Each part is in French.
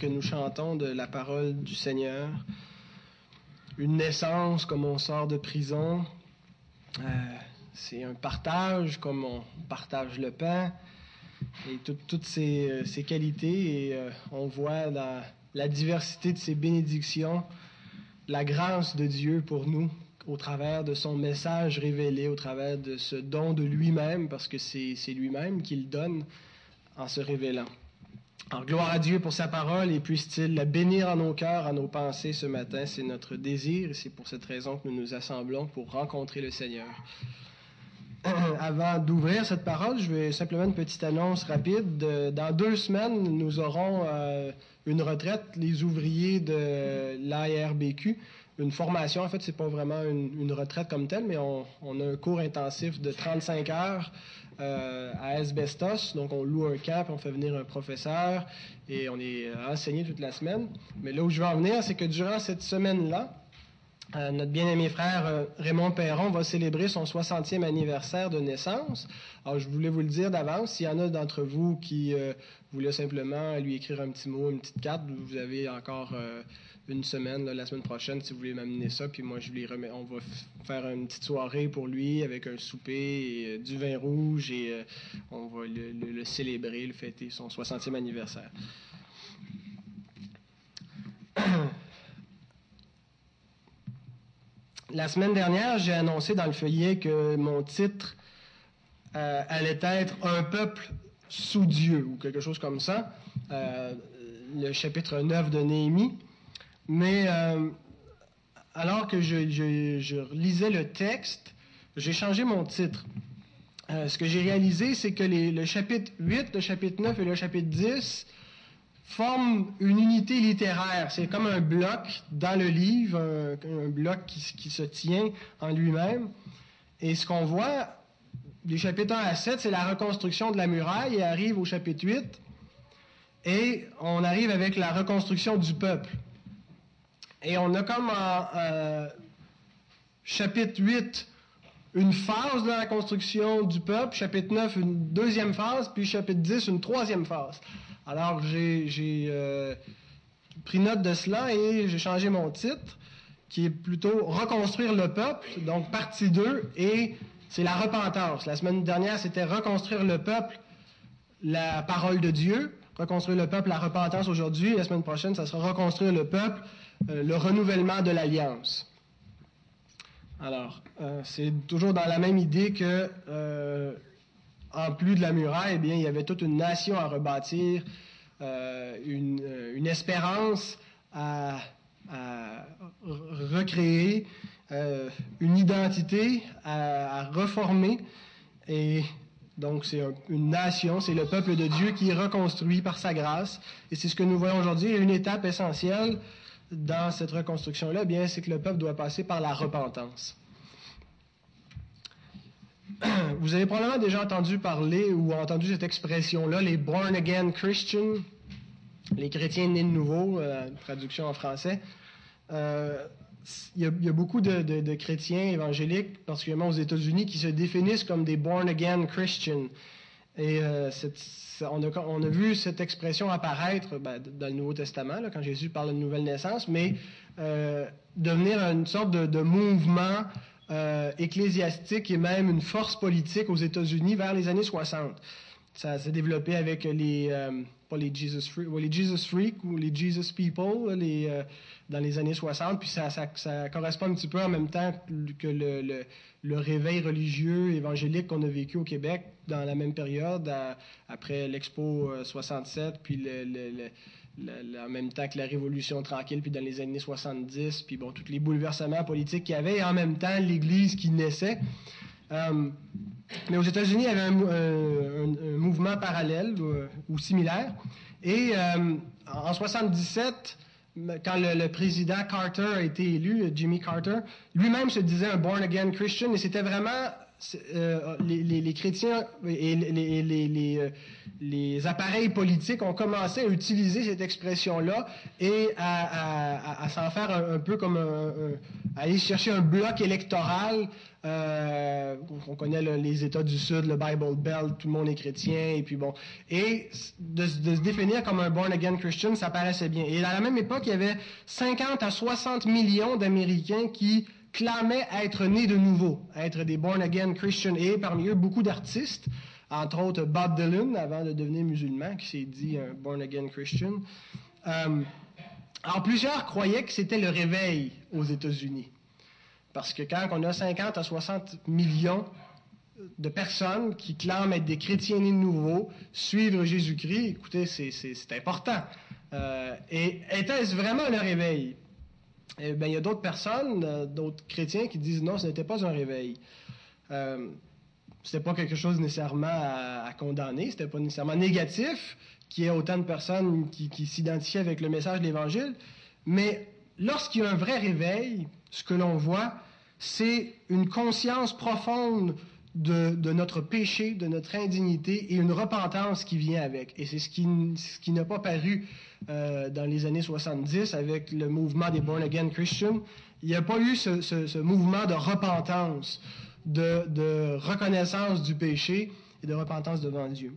que nous chantons de la parole du Seigneur. Une naissance comme on sort de prison. Euh, c'est un partage comme on partage le pain et toutes ces, ces, qualités. Et euh, on voit dans la diversité de ces bénédictions la grâce de Dieu pour nous au travers de son message révélé, au travers de ce don de lui-même, parce que c'est lui-même qui le donne en se révélant. Alors, gloire à Dieu pour sa parole et puisse-t-il la bénir en nos cœurs, en nos pensées ce matin. C'est notre désir et c'est pour cette raison que nous nous assemblons pour rencontrer le Seigneur. Avant d'ouvrir cette parole, je vais simplement une petite annonce rapide. Dans deux semaines, nous aurons euh, une retraite, les ouvriers de l'ARBQ une formation. En fait, c'est pas vraiment une, retraite comme telle, mais on, a un cours intensif de 35 heures euh, à Asbestos. Donc, on loue un camp, on fait venir un professeur et on est enseigné toute la semaine. Mais là où je veux en venir, c'est que durant cette semaine-là, euh, notre bien-aimé frère euh, Raymond Perron va célébrer son 60e anniversaire de naissance. Alors, je voulais vous le dire d'avance. S'il y en a d'entre vous qui voulaient simplement lui écrire un petit mot, une petite carte, vous avez encore une semaine, la semaine prochaine, si vous voulez m'amener ça, puis moi je lui remets, on va faire une petite soirée pour lui avec un souper et euh, du vin rouge et euh, on va le, célébrer, le fêter son 60e anniversaire. La semaine dernière, j'ai annoncé dans le feuillet que mon titre euh, allait être Un peuple sous Dieu ou quelque chose comme ça. le chapitre 9 de Néhémie. Mais euh, alors que je, lisais le texte, j'ai changé mon titre. Euh, ce que j'ai réalisé, c'est que le chapitre 8, le chapitre 9 et le chapitre 10 forment une unité littéraire. C'est comme un bloc dans le livre, un, bloc qui, se tient en lui-même. Et ce qu'on voit du chapitre 1 à 7, c'est la reconstruction de la muraille et arrive au chapitre 8. Et on arrive avec la reconstruction du peuple. Et on a comme en euh, chapitre 8 une phase de la construction du peuple, chapitre 9 une deuxième phase, puis chapitre 10 une troisième phase. Alors j'ai euh, pris note de cela et j'ai changé mon titre, qui est plutôt Reconstruire le peuple, donc partie 2, et c'est la repentance. La semaine dernière, c'était Reconstruire le peuple, la parole de Dieu. Reconstruire le peuple, la repentance aujourd'hui. La semaine prochaine, ça sera Reconstruire le peuple, euh, le renouvellement de l'alliance. Alors, euh, c'est toujours dans la même idée que, euh, en plus de la muraille, eh bien, il y avait toute une nation à rebâtir, une, espérance à, recréer, une identité à, reformer. Et donc, c'est une nation, c'est le peuple de Dieu qui est reconstruit par sa grâce. Et c'est ce que nous voyons aujourd'hui, une étape essentielle dans cette reconstruction-là, bien, c'est que le peuple doit passer par la repentance. Vous avez probablement déjà entendu parler ou entendu cette expression-là, les born again Christians, les chrétiens nés de nouveau, euh, traduction en français. Euh, il, y a, beaucoup de, chrétiens évangéliques, particulièrement aux États-Unis, qui se définissent comme des born again Christians. Et euh, on, a, vu cette expression apparaître ben, dans le Nouveau Testament, quand Jésus parle de nouvelle naissance, mais euh, devenir une sorte de, mouvement euh, ecclésiastique et même une force politique aux États-Unis vers les années 60. Ça s'est développé avec les, pas les Jesus Freak, les Jesus Freak ou les Jesus People les, dans les années 60, puis ça, correspond un petit peu en même temps que le, réveil religieux évangélique qu'on a vécu au Québec dans la même période, après l'Expo 67, euh, puis en même temps que la Révolution tranquille, puis dans les années 70, puis bon, tous les bouleversements politiques qu'il y avait, et en même temps l'Église qui naissait. Euh, mais aux États-Unis, il y avait un, mouvement parallèle ou, similaire. Et euh, en 77, quand le, président Carter a été élu, Jimmy Carter, lui-même se disait un born again Christian, et c'était vraiment euh, les, chrétiens et les, les, appareils politiques ont commencé à utiliser cette expression-là et à, s'en faire un, peu comme à aller chercher un bloc électoral. Euh, on connaît les États du Sud, le Bible Belt, tout le monde est chrétien, et puis bon. Et de, de se définir comme un born-again Christian, ça paraissait bien. Et à la même époque, il y avait 50 à 60 millions d'Américains qui clamaient être nés de nouveau, être des born-again Christians, et parmi eux, beaucoup d'artistes, entre autres Bob Dylan, avant de devenir musulman, qui s'est dit un born-again Christian. Euh, alors, plusieurs croyaient que c'était le réveil aux États-Unis. Parce que quand on a 50 à 60 millions de personnes qui clament être des chrétiens nés de nouveau, suivre Jésus-Christ, écoutez, c'est important. Euh, et était-ce vraiment le réveil? Eh bien, il y a d'autres personnes, euh, d'autres chrétiens qui disent non, ce n'était pas un réveil. Euh, ce n'était pas quelque chose nécessairement à, à condamner, ce n'était pas nécessairement négatif qu'il y ait autant de personnes qui, qui s'identifient avec le message de l'Évangile, mais lorsqu'il y a un vrai réveil, ce que l'on voit, c'est une conscience profonde de, notre péché, de notre indignité et une repentance qui vient avec. Et c'est ce qui, n'a pas paru euh, dans les années 70 avec le mouvement des Born Again Christians. Il n'y a pas eu ce, mouvement de repentance, de, reconnaissance du péché et de repentance devant Dieu.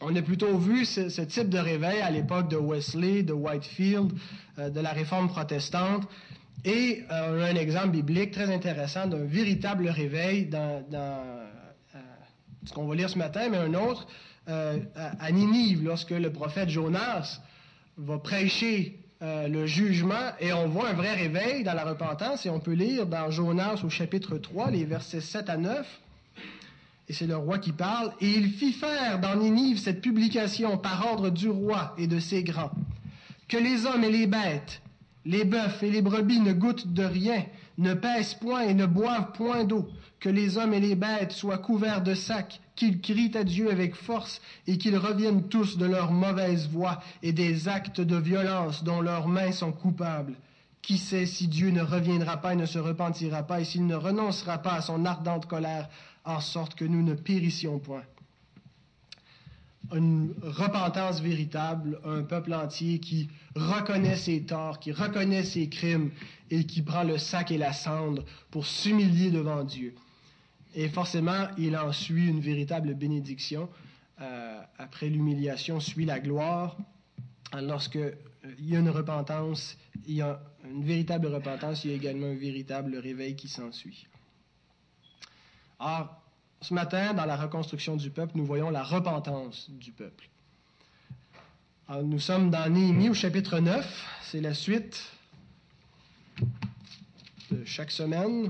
On a plutôt vu ce, type de réveil à l'époque de Wesley, de Whitefield, euh, de la réforme protestante, et euh, on a un exemple biblique très intéressant d'un véritable réveil dans, euh, ce qu'on va lire ce matin, mais un autre euh, à Ninive, lorsque le prophète Jonas va prêcher le jugement, et on voit un vrai réveil dans la repentance, et on peut lire dans Jonas au chapitre 3, les versets 7 à 9, et c'est le roi qui parle, et il fit faire dans Ninive cette publication par ordre du roi et de ses grands, que les hommes et les bêtes, les bœufs et les brebis ne goûtent de rien, ne pèsent point et ne boivent point d'eau, que les hommes et les bêtes soient couverts de sacs, qu'ils crient à Dieu avec force et qu'ils reviennent tous de leur mauvaise voie et des actes de violence dont leurs mains sont coupables. Qui sait si Dieu ne reviendra pas et ne se repentira pas et s'il ne renoncera pas à son ardente colère en sorte que nous ne périssions point une repentance véritable, un peuple entier qui reconnaît ses torts, qui reconnaît ses crimes et qui prend le sac et la cendre pour s'humilier devant Dieu. Et forcément, il en suit une véritable bénédiction. Euh, après l'humiliation suit la gloire. Lorsque euh, il y a une repentance, il y a une véritable repentance, il y a également un véritable réveil qui s'ensuit. Alors, ce matin, dans la reconstruction du peuple, nous voyons la repentance du peuple. nous sommes dans Néhémie au chapitre 9. C'est la suite de chaque semaine.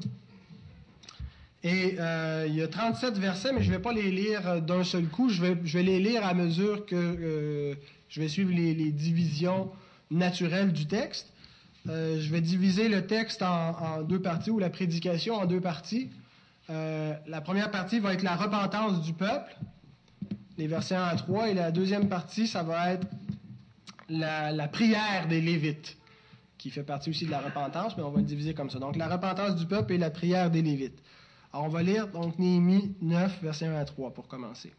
Et euh, il y a 37 versets, mais je ne vais pas les lire d'un seul coup. Je vais, les lire à mesure que euh, je vais suivre les, divisions naturelles du texte. Euh, je vais diviser le texte en, deux parties, ou la prédication en deux parties. Euh, la première partie va être la repentance du peuple, les versets 1 à 3, et la deuxième partie, ça va être la, prière des Lévites, qui fait partie aussi de la repentance, mais on va le diviser comme ça. Donc la repentance du peuple et la prière des Lévites. On va lire donc Néhémie 9, versets 1 à 3 pour commencer.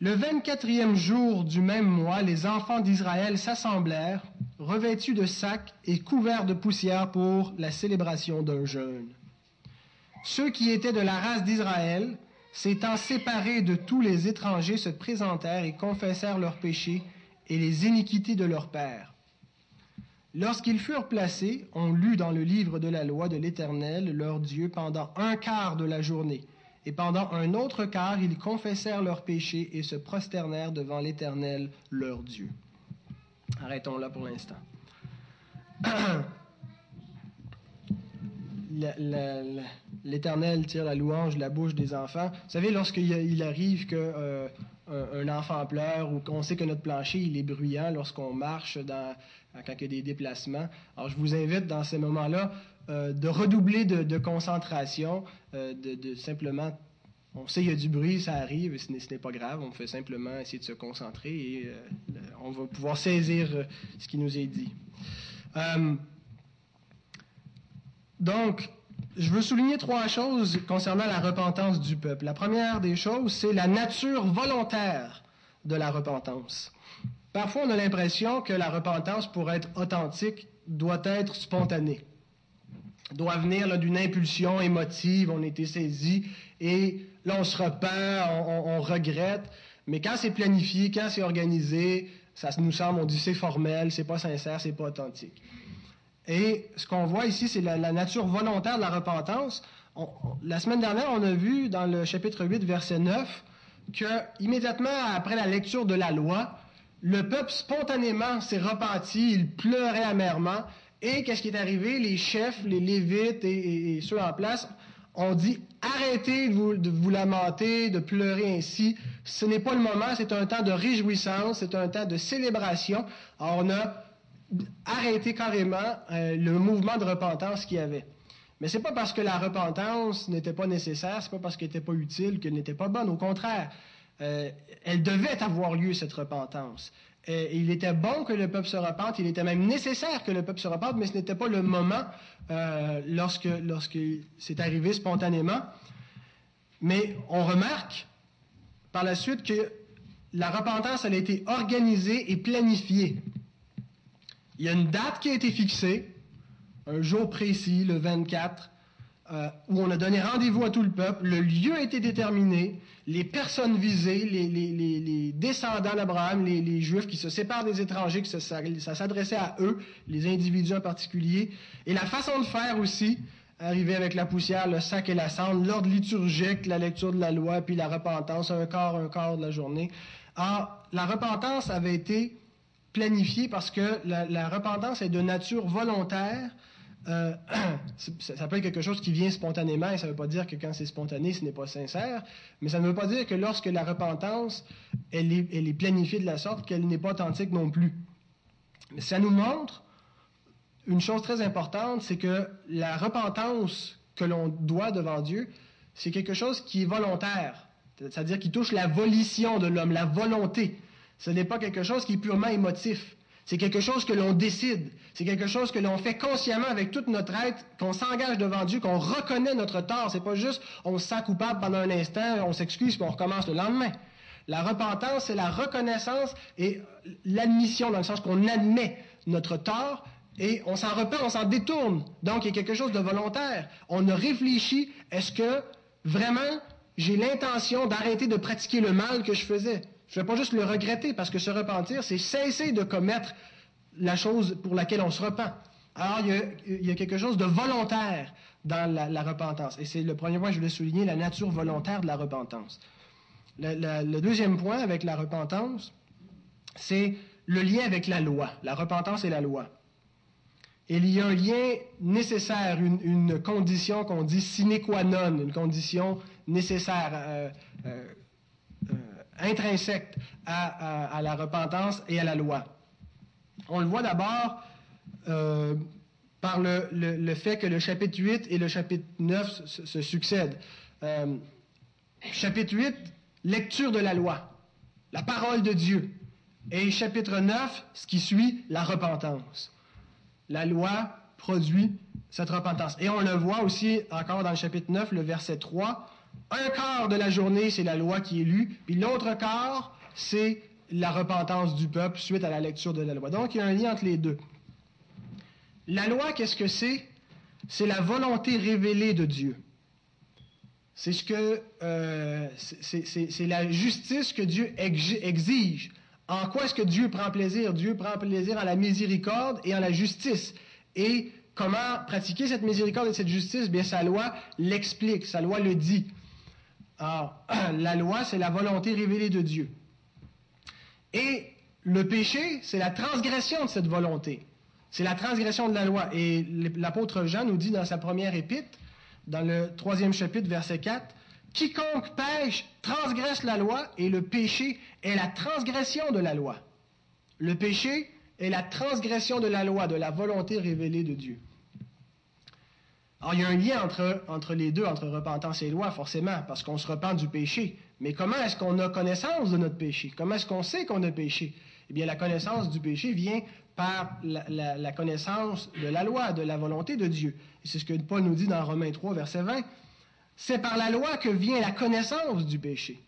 Le 24e jour du même mois, les enfants d'Israël s'assemblèrent, revêtus de sacs et couverts de poussière pour la célébration d'un jeûne. Ceux qui étaient de la race d'Israël, s'étant séparés de tous les étrangers, se présentèrent et confessèrent leurs péchés et les iniquités de leurs pères. Lorsqu'ils furent placés, on lut dans le livre de la loi de l'Éternel, leur Dieu, pendant un quart de la journée. Et pendant un autre quart, ils confessèrent leurs péchés et se prosternèrent devant l'Éternel, leur Dieu. Arrêtons là pour l'instant. l'Éternel tire la louange de la bouche des enfants. Vous savez, lorsqu'il arrive que euh, un, enfant pleure ou qu'on sait que notre plancher il est bruyant lorsqu'on marche dans, quand il y a des déplacements. Alors, je vous invite dans ces moments-là euh, de redoubler de, concentration, euh, de, simplement on sait qu'il y a du bruit, ça arrive, ce n'est pas grave, on fait simplement essayer de se concentrer et on va pouvoir saisir ce qui nous est dit. Donc, je veux souligner trois choses concernant la repentance du peuple. La première des choses, c'est la nature volontaire de la repentance. Parfois, on a l'impression que la repentance, pour être authentique, doit être spontanée, doit venir d'une impulsion émotive, on a été saisi, et là, on se repent, on, regrette. Mais quand c'est planifié, quand c'est organisé, ça nous semble, on dit c'est formel, c'est pas sincère, c'est pas authentique. Et ce qu'on voit ici, c'est la, nature volontaire de la repentance. la semaine dernière, on a vu dans le chapitre 8, verset 9, que immédiatement après la lecture de la loi, le peuple spontanément s'est repenti, il pleurait amèrement. Et qu'est-ce qui est arrivé? Les chefs, les lévites et, ceux en place ont dit arrêtez de vous, de vous, lamenter, de pleurer ainsi. Ce n'est pas le moment, c'est un temps de réjouissance, c'est un temps de célébration. Alors on a arrêté carrément euh, le mouvement de repentance qu'il y avait. Mais c'est pas parce que la repentance n'était pas nécessaire, c'est pas parce qu'elle n'était pas utile qu'elle n'était pas bonne. Au contraire, euh, elle devait avoir lieu, cette repentance. Et il était bon que le peuple se repente, il était même nécessaire que le peuple se repente, mais ce n'était pas le moment euh, lorsque, lorsque c'est arrivé spontanément. Mais on remarque par la suite que la repentance, elle a été organisée et planifiée. Il y a une date qui a été fixée, un jour précis, le 24, euh, où on a donné rendez-vous à tout le peuple, le lieu a été déterminé, les personnes visées, les, descendants d'Abraham, les, Juifs qui se séparent des étrangers, que ça, s'adressait à eux, les individus en particulier, et la façon de faire aussi, arriver avec la poussière, le sac et la cendre, l'ordre liturgique, la lecture de la loi, puis la repentance, un quart, un quart de la journée. Alors, la repentance avait été planifiée parce que la repentance est de nature volontaire, euh, ça peut être quelque chose qui vient spontanément, et ça ne veut pas dire que quand c'est spontané, ce n'est pas sincère, mais ça ne veut pas dire que lorsque la repentance, elle est, planifiée de la sorte qu'elle n'est pas authentique non plus. Mais ça nous montre une chose très importante, c'est que la repentance que l'on doit devant Dieu, c'est quelque chose qui est volontaire, c'est-à-dire qui touche la volition de l'homme, la volonté. Ce n'est pas quelque chose qui est purement émotif. C'est quelque chose que l'on décide. C'est quelque chose que l'on fait consciemment avec toute notre être, qu'on s'engage devant Dieu, qu'on reconnaît notre tort. C'est pas juste on se sent coupable pendant un instant, on s'excuse puis on recommence le lendemain. La repentance, c'est la reconnaissance et l'admission, dans le sens qu'on admet notre tort et on s'en repent, on s'en détourne. Donc, il y a quelque chose de volontaire. On a réfléchi, est-ce que vraiment j'ai l'intention d'arrêter de pratiquer le mal que je faisais? Je ne vais pas juste le regretter, parce que se repentir, c'est cesser de commettre la chose pour laquelle on se repent. Alors, il y a, quelque chose de volontaire dans la, repentance. Et c'est le premier point que je voulais souligner, la nature volontaire de la repentance. le deuxième point avec la repentance, c'est le lien avec la loi, la repentance et la loi. il y a un lien nécessaire, une, condition qu'on dit sine qua non, une condition nécessaire. Euh, euh, intrinsèque à, la repentance et à la loi. On le voit d'abord euh, par le, fait que le chapitre 8 et le chapitre 9 se, succèdent. Euh, chapitre 8, lecture de la loi, la parole de Dieu. Et chapitre 9, ce qui suit, la repentance. La loi produit cette repentance. Et on le voit aussi encore dans le chapitre 9, le verset 3, un quart de la journée, c'est la loi qui est lue, puis l'autre quart, c'est la repentance du peuple suite à la lecture de la loi. Donc, il y a un lien entre les deux. La loi, qu'est-ce que c'est? C'est la volonté révélée de Dieu. C'est ce que euh, c'est la justice que Dieu exige. En quoi est-ce que Dieu prend plaisir? Dieu prend plaisir en la miséricorde et en la justice. Et comment pratiquer cette miséricorde et cette justice? Bien, sa loi l'explique, sa loi le dit. Alors, la loi, c'est la volonté révélée de Dieu. Et le péché, c'est la transgression de cette volonté. C'est la transgression de la loi. Et l'apôtre Jean nous dit dans sa première épître, dans le troisième chapitre, verset 4, Quiconque pêche transgresse la loi, et le péché est la transgression de la loi. Le péché est la transgression de la loi, de la volonté révélée de Dieu. Alors, il y a un lien entre, entre les deux, entre repentance et loi, forcément, parce qu'on se repent du péché. Mais comment est-ce qu'on a connaissance de notre péché? Comment est-ce qu'on sait qu'on a péché? Eh bien, la connaissance du péché vient par la, connaissance de la loi, de la volonté de Dieu. Et c'est ce que Paul nous dit dans Romains 3, verset 20. C'est par la loi que vient la connaissance du péché.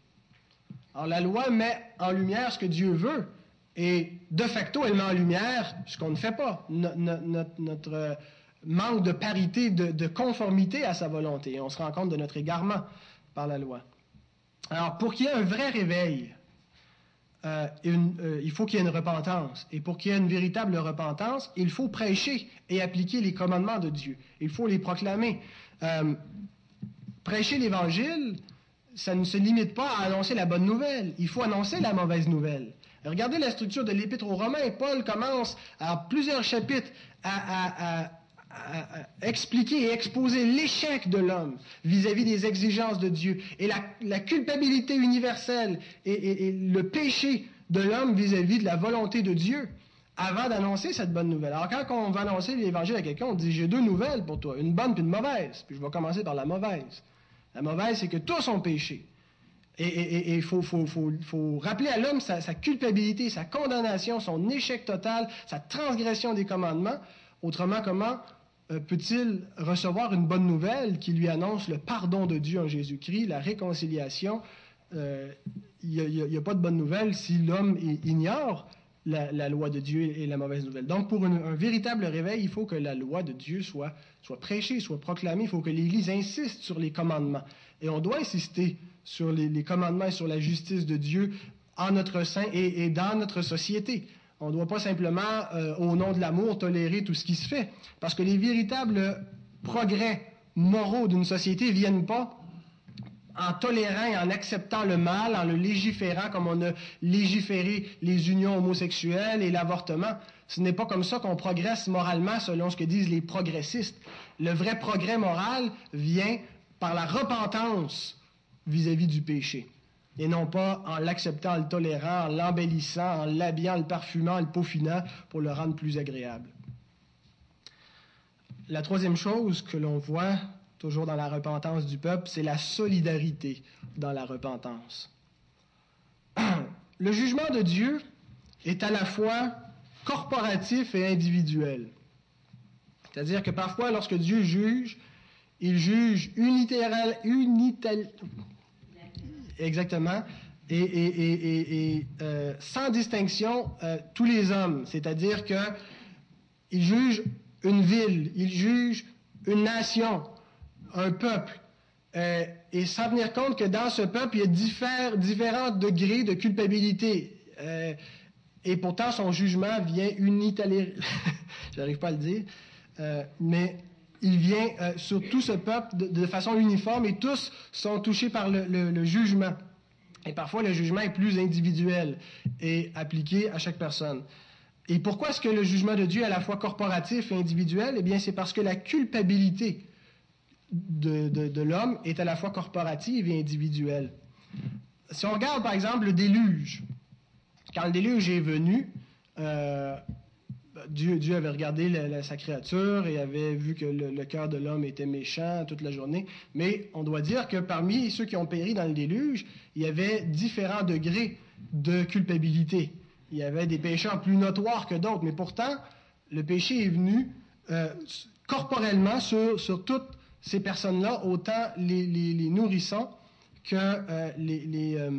Alors la loi met en lumière ce que Dieu veut, et de facto, elle met en lumière ce qu'on ne fait pas, notre, manque de parité, de, conformité à sa volonté. On se rend compte de notre égarement par la loi. Alors, pour qu'il y ait un vrai réveil, euh, euh, il faut qu'il y ait une repentance. Et pour qu'il y ait une véritable repentance, il faut prêcher et appliquer les commandements de Dieu. Il faut les proclamer. Euh, prêcher l'Évangile, ça ne se limite pas à annoncer la bonne nouvelle. Il faut annoncer la mauvaise nouvelle. Regardez la structure de l'Épître aux Romains. Paul commence à plusieurs chapitres à expliquer et exposer l'échec de l'homme vis-à-vis des exigences de Dieu et la, culpabilité universelle et, le péché de l'homme vis-à-vis de la volonté de Dieu avant d'annoncer cette bonne nouvelle. Alors quand on va annoncer l'évangile à quelqu'un, on dit j'ai deux nouvelles pour toi, une bonne et une mauvaise. Puis je vais commencer par la mauvaise. La mauvaise, c'est que tous ont péché. Et il faut, rappeler à l'homme sa culpabilité, sa condamnation, son échec total, sa transgression des commandements. Autrement, comment peut-il recevoir une bonne nouvelle qui lui annonce le pardon de Dieu en Jésus-Christ, la réconciliation? Euh, il n'y a, pas de bonne nouvelle si l'homme ignore la, loi de Dieu et la mauvaise nouvelle. Donc, pour un véritable réveil, il faut que la loi de Dieu soit prêchée, soit proclamée. Il faut que l'Église insiste sur les commandements. Et on doit insister sur les, commandements et sur la justice de Dieu en notre sein et dans notre société. On ne doit pas simplement, euh, au nom de l'amour, tolérer tout ce qui se fait. Parce que les véritables progrès moraux d'une société ne viennent pas en tolérant et en acceptant le mal, en le légiférant comme on a légiféré les unions homosexuelles et l'avortement. Ce n'est pas comme ça qu'on progresse moralement selon ce que disent les progressistes. Le vrai progrès moral vient par la repentance vis à -vis du péché et non pas en l'acceptant, en le tolérant, en l'embellissant, en l'habillant, le parfumant, le peaufinant pour le rendre plus agréable. La troisième chose que l'on voit toujours dans la repentance du peuple, c'est la solidarité dans la repentance. Le jugement de Dieu est à la fois corporatif et individuel. C'est-à-dire que parfois, lorsque Dieu juge, il juge unitéral, unital, Exactement. Et, euh, sans distinction, euh, tous les hommes. C'est-à-dire qu'il juge une ville, il juge une nation, un peuple. Euh, et sans tenir compte que dans ce peuple, il y a différents degrés de culpabilité. et pourtant, son jugement vient unitalé. J'arrive pas à le dire. mais il vient euh, sur tout ce peuple de, façon uniforme et tous sont touchés par le, jugement. Et parfois, le jugement est plus individuel et appliqué à chaque personne. Et pourquoi est-ce que le jugement de Dieu est à la fois corporatif et individuel? Eh bien, c'est parce que la culpabilité de, l'homme est à la fois corporative et individuelle. Si on regarde, par exemple, le déluge, quand le déluge est venu, euh, Dieu, avait regardé sa créature et avait vu que le, cœur de l'homme était méchant toute la journée. Mais on doit dire que parmi ceux qui ont péri dans le déluge, il y avait différents degrés de culpabilité. Il y avait des pécheurs plus notoires que d'autres, mais pourtant, le péché est venu euh, corporellement sur, toutes ces personnes-là, autant les, nourrissants que euh, euh,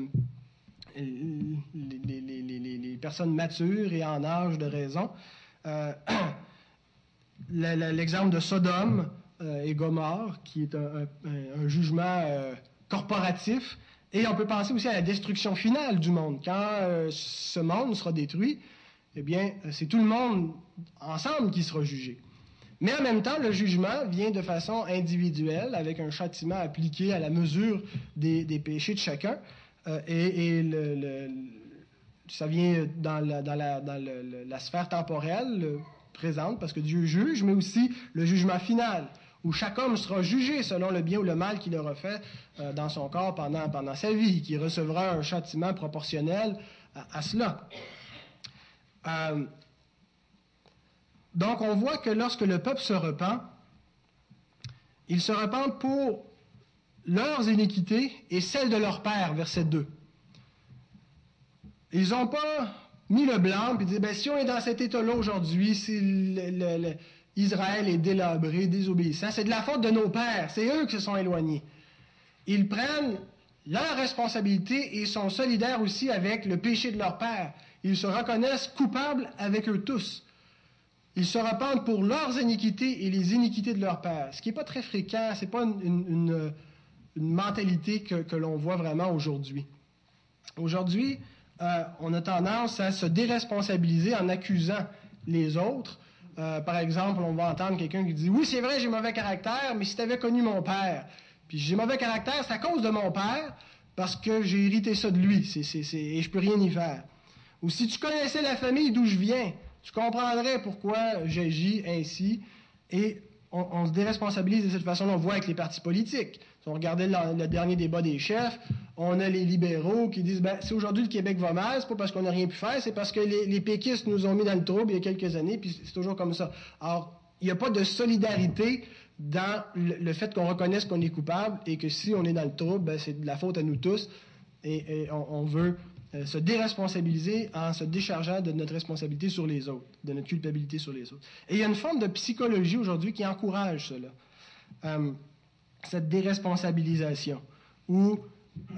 les, personnes matures et en âge de raison. Euh, l'exemple de Sodome euh, et Gomorre, qui est un, jugement euh, corporatif. Et on peut penser aussi à la destruction finale du monde. Quand ce monde sera détruit, eh bien, c'est tout le monde ensemble qui sera jugé. Mais en même temps, le jugement vient de façon individuelle, avec un châtiment appliqué à la mesure des, péchés de chacun. et, le, ça vient dans la, sphère temporelle présente, parce que Dieu juge, mais aussi le jugement final, où chaque homme sera jugé selon le bien ou le mal qu'il aura fait euh, dans son corps pendant, sa vie, qui recevra un châtiment proportionnel à, cela. Euh, donc on voit que lorsque le peuple se repent, il se repent pour leurs iniquités et celles de leur père, verset 2. Ils n'ont pas mis le blanc, puis dit, ben, si on est dans cet état-là aujourd'hui, si Israël est délabré, désobéissant, c'est de la faute de nos pères, c'est eux qui se sont éloignés. Ils prennent leur responsabilité et sont solidaires aussi avec le péché de leur père. Ils se reconnaissent coupables avec eux tous. Ils se repentent pour leurs iniquités et les iniquités de leur père. Ce qui n'est pas très fréquent, ce n'est pas une, mentalité que, l'on voit vraiment aujourd'hui. Aujourd'hui, euh, on a tendance à se déresponsabiliser en accusant les autres. Euh, par exemple, on va entendre quelqu'un qui dit Oui, c'est vrai, j'ai mauvais caractère, mais si tu avais connu mon père, puis j'ai mauvais caractère, c'est à cause de mon père, parce que j'ai hérité ça de lui, et je peux rien y faire. Ou si tu connaissais la famille d'où je viens, tu comprendrais pourquoi j'agis ainsi. Et on, se déresponsabilise de cette façon. On voit avec les partis politiques. Si on regardait le, dernier débat des chefs, on a les libéraux qui disent ben, si aujourd'hui le Québec va mal, c'est pas parce qu'on n'a rien pu faire, c'est parce que les, péquistes nous ont mis dans le trouble il y a quelques années, puis c'est toujours comme ça. Alors, il n'y a pas de solidarité dans le, fait qu'on reconnaisse qu'on est coupable et que si on est dans le trouble, ben, c'est de la faute à nous tous et, on, veut euh, se déresponsabiliser en se déchargeant de notre responsabilité sur les autres, de notre culpabilité sur les autres. Et il y a une forme de psychologie aujourd'hui qui encourage cela, euh, cette déresponsabilisation, où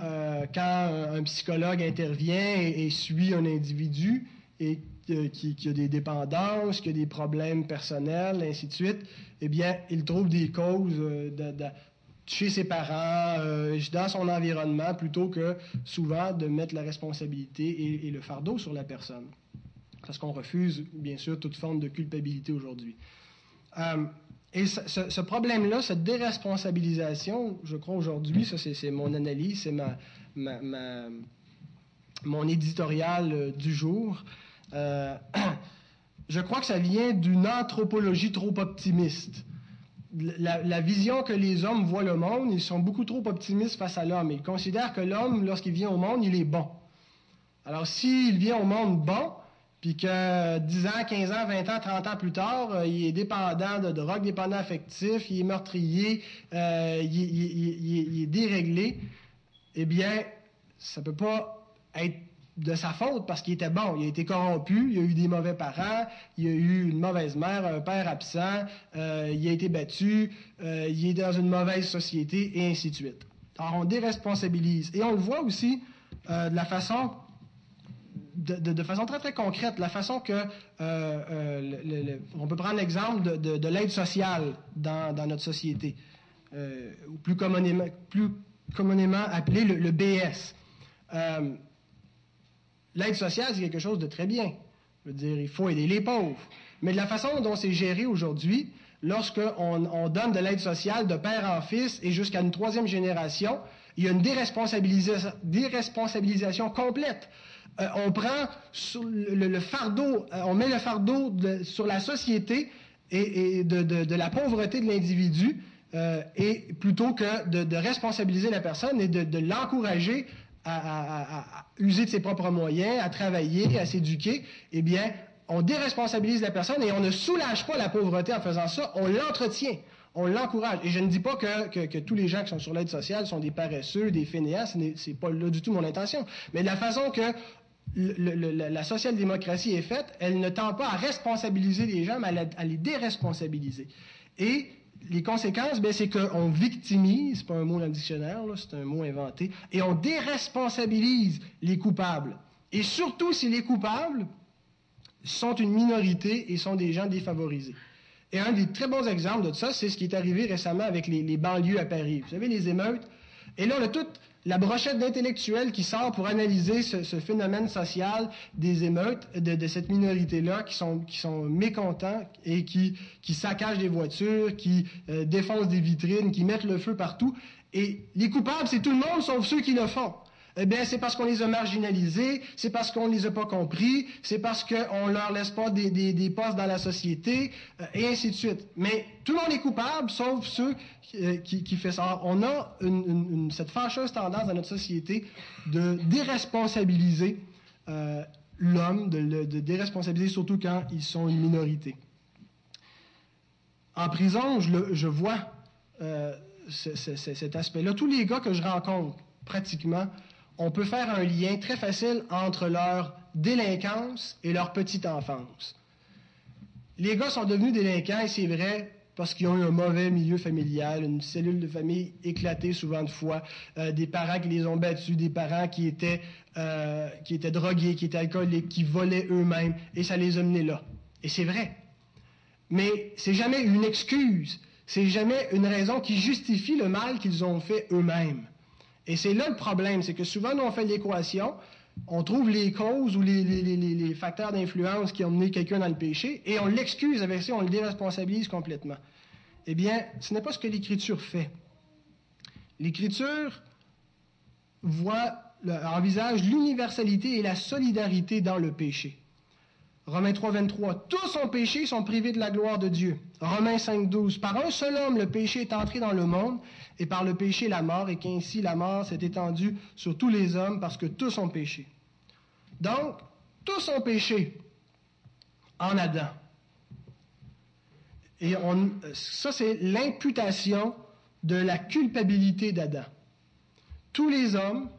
euh, quand un psychologue intervient et, suit un individu et qui, a des dépendances, qui a des problèmes personnels, ainsi de suite, eh bien, il trouve des causes chez ses parents, euh, dans son environnement, plutôt que souvent de mettre la responsabilité et, le fardeau sur la personne. Parce qu'on refuse, bien sûr, toute forme de culpabilité aujourd'hui. Euh, et ce, problème-là, cette déresponsabilisation, je crois aujourd'hui, ça c'est mon analyse, c'est ma, mon éditorial euh, du jour, je crois que ça vient d'une anthropologie trop optimiste la, vision que les hommes voient le monde, ils sont beaucoup trop optimistes face à l'homme. Ils considèrent que l'homme, lorsqu'il vient au monde, il est bon. Alors, s'il vient au monde bon, puis que 10 ans, 15 ans, 20 ans, 30 ans plus tard, euh, il est dépendant de drogue, dépendant affectif, il est meurtrier, euh, il, est déréglé, eh bien, ça ne peut pas être de sa faute parce qu'il était bon. Il a été corrompu, il a eu des mauvais parents, il a eu une mauvaise mère, un père absent, euh, il a été battu, euh, il est dans une mauvaise société et ainsi de suite. Alors on déresponsabilise. Et on le voit aussi euh, de la façon, de, façon très très concrète, la façon que, on peut prendre l'exemple de, l'aide sociale dans, notre société, ou plus communément, plus communément appelé le BS l'aide sociale, c'est quelque chose de très bien. Je veux dire, il faut aider les pauvres. Mais de la façon dont c'est géré aujourd'hui, lorsqu'on on donne de l'aide sociale de père en fils et jusqu'à une troisième génération, il y a une déresponsabilisation complète. Euh, on prend le, fardeau, euh, on met le fardeau sur la société et, de, la pauvreté de l'individu, euh, et plutôt que de, responsabiliser la personne et de l'encourager à, user de ses propres moyens, à travailler, à s'éduquer, eh bien, on déresponsabilise la personne et on ne soulage pas la pauvreté en faisant ça, on l'entretient, on l'encourage. Et je ne dis pas que, tous les gens qui sont sur l'aide sociale sont des paresseux, des fainéants, ce n'est pas là du tout mon intention. Mais de la façon que la social-démocratie est faite, elle ne tend pas à responsabiliser les gens, mais à, les déresponsabiliser. Et les conséquences, ben, c'est qu'on victimise, pas un mot dans le dictionnaire, c'est un mot inventé, et on déresponsabilise les coupables. Et surtout si les coupables sont une minorité et sont des gens défavorisés. Et un des très bons exemples de ça, c'est ce qui est arrivé récemment avec les, banlieues à Paris. Vous savez, les émeutes. Et là, on a tout la brochette d'intellectuels qui sort pour analyser ce, phénomène social des émeutes de, cette minorité-là qui sont, qui sont mécontents et qui, qui saccagent des voitures, qui euh, défoncent des vitrines, qui mettent le feu partout. Et les coupables, c'est tout le monde sauf ceux qui le font eh bien, c'est parce qu'on les a marginalisés, c'est parce qu'on ne les a pas compris, c'est parce qu'on ne leur laisse pas des, des, postes dans la société, euh, et ainsi de suite. Mais tout le monde est coupable, sauf ceux qui, qui, font ça. On a une, cette fâcheuse tendance dans notre société de déresponsabiliser euh, l'homme, de, déresponsabiliser surtout quand ils sont une minorité. En prison, je, je vois euh, cet aspect-là. Tous les gars que je rencontre, pratiquement, on peut faire un lien très facile entre leur délinquance et leur petite enfance. Les gars sont devenus délinquants, et c'est vrai, parce qu'ils ont eu un mauvais milieu familial, une cellule de famille éclatée souvent de fois, euh, des parents qui les ont battus, des parents qui étaient, euh, qui étaient drogués, qui étaient alcooliques, qui volaient eux-mêmes, et ça les a menés là. Et c'est vrai. Mais c'est jamais une excuse, c'est jamais une raison qui justifie le mal qu'ils ont fait eux-mêmes. Et c'est là le problème, c'est que souvent nous on fait l'équation, on trouve les causes ou les, facteurs d'influence qui ont mené quelqu'un dans le péché et on l'excuse avec ça, on le déresponsabilise complètement. Eh bien, ce n'est pas ce que l'Écriture fait. L'Écriture voit, envisage l'universalité et la solidarité dans le péché. Romains 3, 23. Tous ont péché, sont privés de la gloire de Dieu. Romains 5, 12. Par un seul homme, le péché est entré dans le monde, et par le péché, la mort, et qu'ainsi la mort s'est étendue sur tous les hommes, parce que tous ont péché. Donc, tous ont péché en Adam. Et on, ça, c'est l'imputation de la culpabilité d'Adam. Tous les hommes,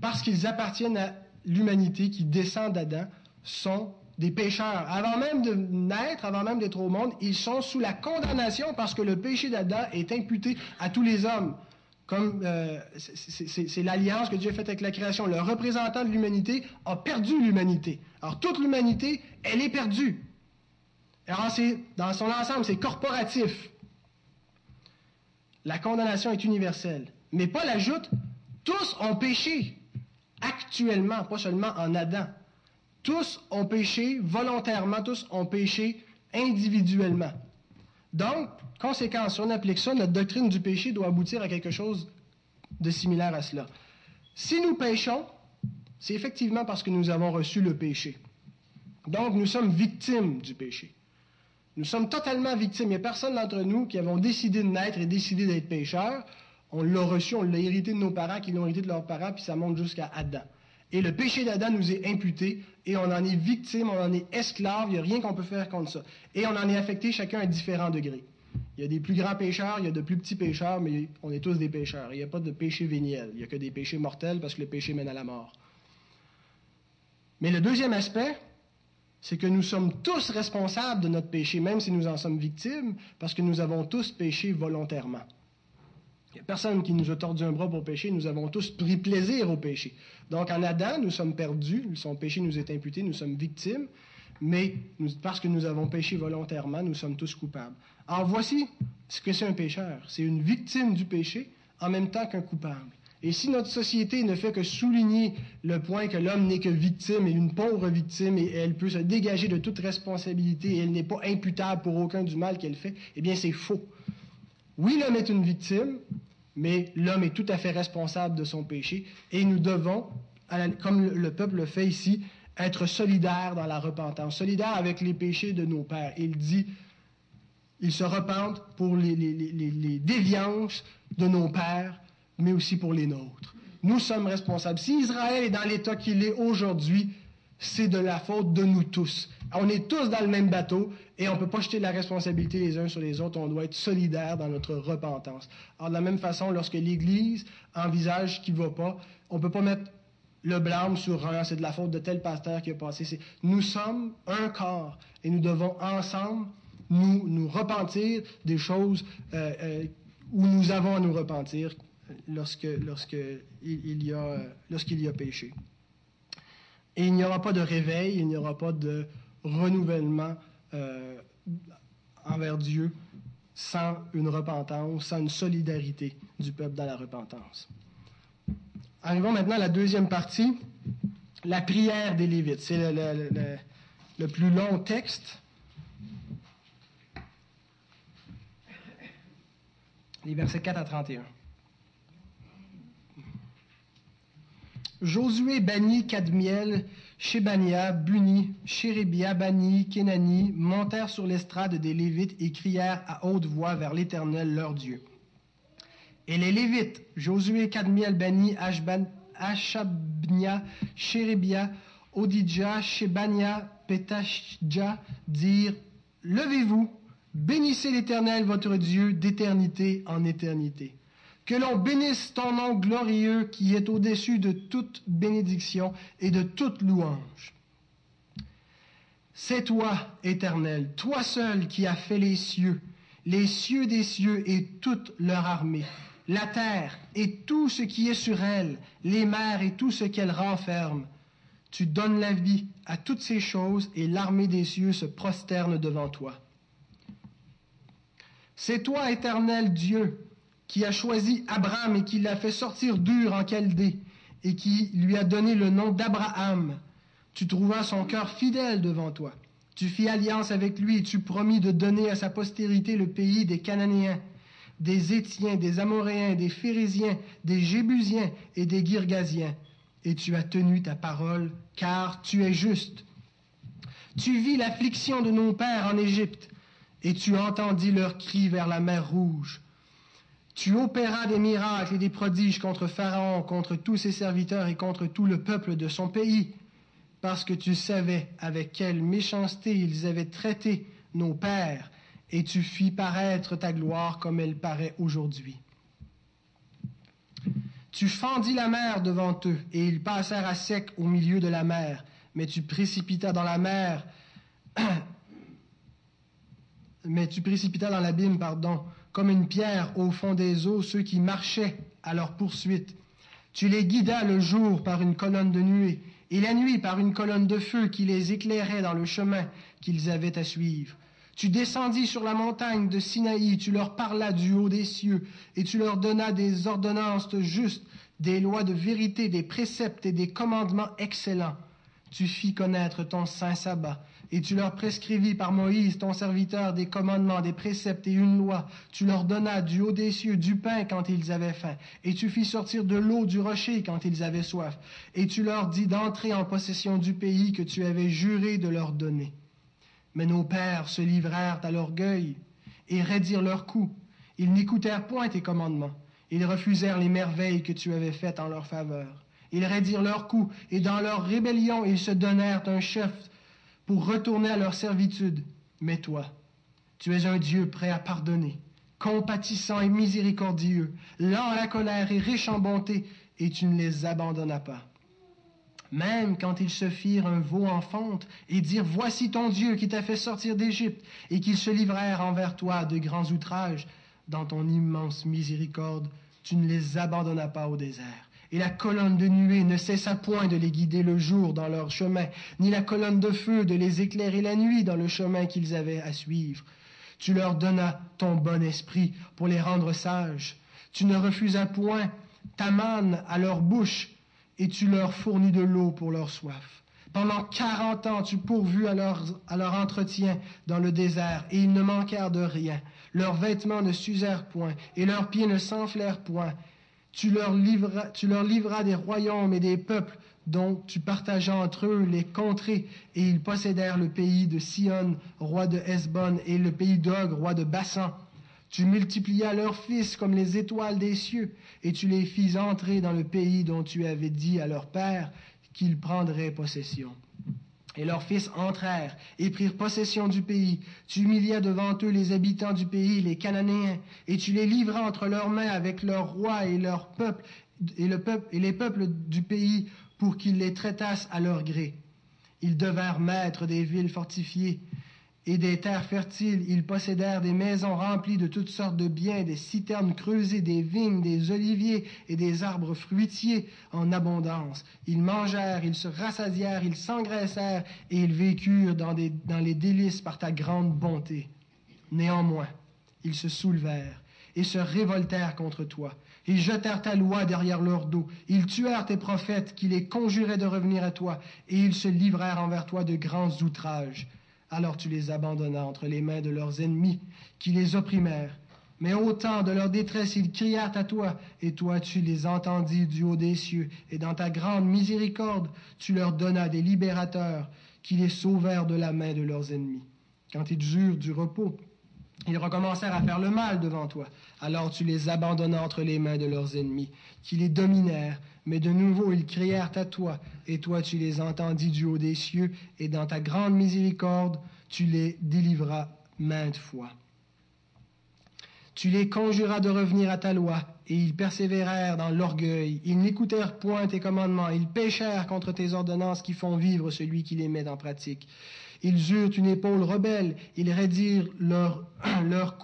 parce qu'ils appartiennent à l'humanité qui descend d'Adam, sont des pécheurs. Avant même de naître, avant même d'être au monde, ils sont sous la condamnation parce que le péché d'Adam est imputé à tous les hommes. Comme euh, c'est l'alliance que Dieu a faite avec la création. Le représentant de l'humanité a perdu l'humanité. Alors toute l'humanité, elle est perdue. Alors c'est dans son ensemble, c'est corporatif. La condamnation est universelle. Mais Paul ajoute, tous ont péché actuellement, pas seulement en Adam. Tous ont péché volontairement, tous ont péché individuellement. Donc, conséquence, si on applique ça, notre doctrine du péché doit aboutir à quelque chose de similaire à cela. Si nous péchons, c'est effectivement parce que nous avons reçu le péché. Donc, nous sommes victimes du péché. Nous sommes totalement victimes. Il n'y a personne d'entre nous qui avons décidé de naître et décidé d'être pécheurs. On l'a reçu, on l'a hérité de nos parents, qui l'ont hérité de leurs parents, puis ça monte jusqu'à Adam. Et le péché d'Adam nous est imputé et on en est victime, on en est esclave, il n'y a rien qu'on peut faire contre ça. Et on en est affecté chacun à différents degrés. Il y a des plus grands pécheurs, il y a de plus petits pécheurs, mais on est tous des pécheurs. Il n'y a pas de péché véniel, il n'y a que des péchés mortels parce que le péché mène à la mort. Mais le deuxième aspect, c'est que nous sommes tous responsables de notre péché, même si nous en sommes victimes, parce que nous avons tous péché volontairement. Il n'y a personne qui nous a tordu un bras pour pécher, nous avons tous pris plaisir au péché. Donc en Adam, nous sommes perdus, son péché nous est imputé, nous sommes victimes, mais parce que nous avons péché volontairement, nous sommes tous coupables. Alors voici ce que c'est un pécheur. C'est une victime du péché en même temps qu'un coupable. Et si notre société ne fait que souligner le point que l'homme n'est que victime et une pauvre victime et elle peut se dégager de toute responsabilité et elle n'est pas imputable pour aucun du mal qu'elle fait, eh bien c'est faux. Oui, l'homme est une victime, mais l'homme est tout à fait responsable de son péché et nous devons, comme le peuple le fait ici, être solidaires dans la repentance, solidaires avec les péchés de nos pères. Il dit, ils se repentent pour les, les, déviances de nos pères, mais aussi pour les nôtres. Nous sommes responsables. Si Israël est dans l'état qu'il est aujourd'hui, c'est de la faute de nous tous. On est tous dans le même bateau et on ne peut pas jeter la responsabilité les uns sur les autres. On doit être solidaires dans notre repentance. Alors, de la même façon, lorsque l'Église envisage ce qui ne va pas, on ne peut pas mettre le blâme sur un, c'est de la faute de tel pasteur qui a passé. Nous sommes un corps et nous devons ensemble nous, nous repentir des choses euh, euh, où nous avons à nous repentir lorsque, lorsque il, y a, lorsqu'il y a péché. Et il n'y aura pas de réveil, il n'y aura pas de renouvellement euh, envers Dieu sans une repentance, sans une solidarité du peuple dans la repentance. Arrivons maintenant à la deuxième partie, la prière des Lévites. C'est le, plus long texte. Les versets 4 à 31. Josué bannit Cadmiel, Shebania, Buni, Chérébia, Bani, Kenani montèrent sur l'estrade des Lévites et crièrent à haute voix vers l'Éternel leur Dieu. Et les Lévites, Josué, Cadmiel, Bani, Ashabnia, Chérébia, Odidja, Shebania, Petashja, dirent Levez-vous, bénissez l'Éternel votre Dieu d'éternité en éternité. Que l'on bénisse ton nom glorieux qui est au-dessus de toute bénédiction et de toute louange. C'est toi, Éternel, toi seul qui as fait les cieux, les cieux des cieux et toute leur armée, la terre et tout ce qui est sur elle, les mers et tout ce qu'elle renferme. Tu donnes la vie à toutes ces choses et l'armée des cieux se prosterne devant toi. C'est toi, éternel Dieu, qui a choisi Abraham et qui l'a fait sortir dur en Chaldée et qui lui a donné le nom d'Abraham. Tu trouvas son cœur fidèle devant toi. Tu fis alliance avec lui et tu promis de donner à sa postérité le pays des Cananéens, des Étiens, des Amoréens, des Phérésiens, des Jébusiens et des Girgasiens. Et tu as tenu ta parole, car tu es juste. Tu vis l'affliction de nos pères en Égypte, et tu entendis leurs cris vers la mer Rouge. Tu opéras des miracles et des prodiges contre Pharaon, contre tous ses serviteurs et contre tout le peuple de son pays, parce que tu savais avec quelle méchanceté ils avaient traité nos pères, et tu fis paraître ta gloire comme elle paraît aujourd'hui. Tu fendis la mer devant eux, et ils passèrent à sec au milieu de la mer, mais tu précipitas dans la mer, mais tu précipitas dans l'abîme, pardon, comme une pierre au fond des eaux ceux qui marchaient à leur poursuite. Tu les guidas le jour par une colonne de nuée, et la nuit par une colonne de feu qui les éclairait dans le chemin qu'ils avaient à suivre. Tu descendis sur la montagne de Sinaï, tu leur parlas du haut des cieux, et tu leur donnas des ordonnances justes, des lois de vérité, des préceptes et des commandements excellents. Tu fis connaître ton saint sabbat, et tu leur prescrivis par Moïse, ton serviteur, des commandements, des préceptes et une loi. Tu leur donnas du haut des cieux du pain quand ils avaient faim, et tu fis sortir de l'eau du rocher quand ils avaient soif. Et tu leur dis d'entrer en possession du pays que tu avais juré de leur donner. Mais nos pères se livrèrent à l'orgueil et raidirent leurs coups. Ils n'écoutèrent point tes commandements. Ils refusèrent les merveilles que tu avais faites en leur faveur. Ils raidirent leurs coups, et dans leur rébellion, ils se donnèrent un chef pour retourner à leur servitude. Mais toi, tu es un Dieu prêt à pardonner, compatissant et miséricordieux, lent à la colère et riche en bonté, et tu ne les abandonnas pas. Même quand ils se firent un veau en fonte et dirent Voici ton Dieu qui t'a fait sortir d'Égypte, et qu'ils se livrèrent envers toi de grands outrages, dans ton immense miséricorde, tu ne les abandonnas pas au désert et la colonne de nuée ne cessa point de les guider le jour dans leur chemin, ni la colonne de feu de les éclairer la nuit dans le chemin qu'ils avaient à suivre. Tu leur donnas ton bon esprit pour les rendre sages. Tu ne refusas point ta manne à leur bouche, et tu leur fournis de l'eau pour leur soif. Pendant quarante ans, tu pourvus à leur, à leur entretien dans le désert, et ils ne manquèrent de rien. Leurs vêtements ne s'usèrent point, et leurs pieds ne s'enflèrent point, tu leur, livras, des royaumes et des peuples dont tu partageas entre eux les contrées, et ils possédèrent le pays de Sion, roi de Hesbon, et le pays d'Og, roi de Bassan. Tu multiplias leurs fils comme les étoiles des cieux, et tu les fis entrer dans le pays dont tu avais dit à leur père qu'ils prendraient possession. Et leurs fils entrèrent et prirent possession du pays. Tu humilias devant eux les habitants du pays, les Cananéens, et tu les livras entre leurs mains avec leurs rois et leurs peuples et, peuple, et les peuples du pays pour qu'ils les traitassent à leur gré. Ils devinrent maîtres des villes fortifiées et des terres fertiles. Ils possédèrent des maisons remplies de toutes sortes de biens, des citernes creusées, des vignes, des oliviers et des arbres fruitiers en abondance. Ils mangèrent, ils se rassasièrent, ils s'engraissèrent et ils vécurent dans, les délices par ta grande bonté. Néanmoins, ils se soulevèrent et se révoltèrent contre toi. Ils jetèrent ta loi derrière leur dos. Ils tuèrent tes prophètes qui les conjuraient de revenir à toi, et ils se livrèrent envers toi de grands outrages. Alors tu les abandonnas entre les mains de leurs ennemis, qui les opprimèrent. Mais au temps de leur détresse, ils crièrent à toi, et toi tu les entendis du haut des cieux, et dans ta grande miséricorde, tu leur donnas des libérateurs, qui les sauvèrent de la main de leurs ennemis. Quand ils eurent du repos, ils recommencèrent à faire le mal devant toi. Alors tu les abandonnas entre les mains de leurs ennemis, qui les dominèrent, mais de nouveau ils crièrent à toi, et toi tu les entendis du haut des cieux, et dans ta grande miséricorde tu les délivras maintes fois. Tu les conjuras de revenir à ta loi, et ils persévérèrent dans l'orgueil. Ils n'écoutèrent point tes commandements, ils péchèrent contre tes ordonnances qui font vivre celui qui les met en pratique. Ils eurent une épaule rebelle, ils raidirent leur, leur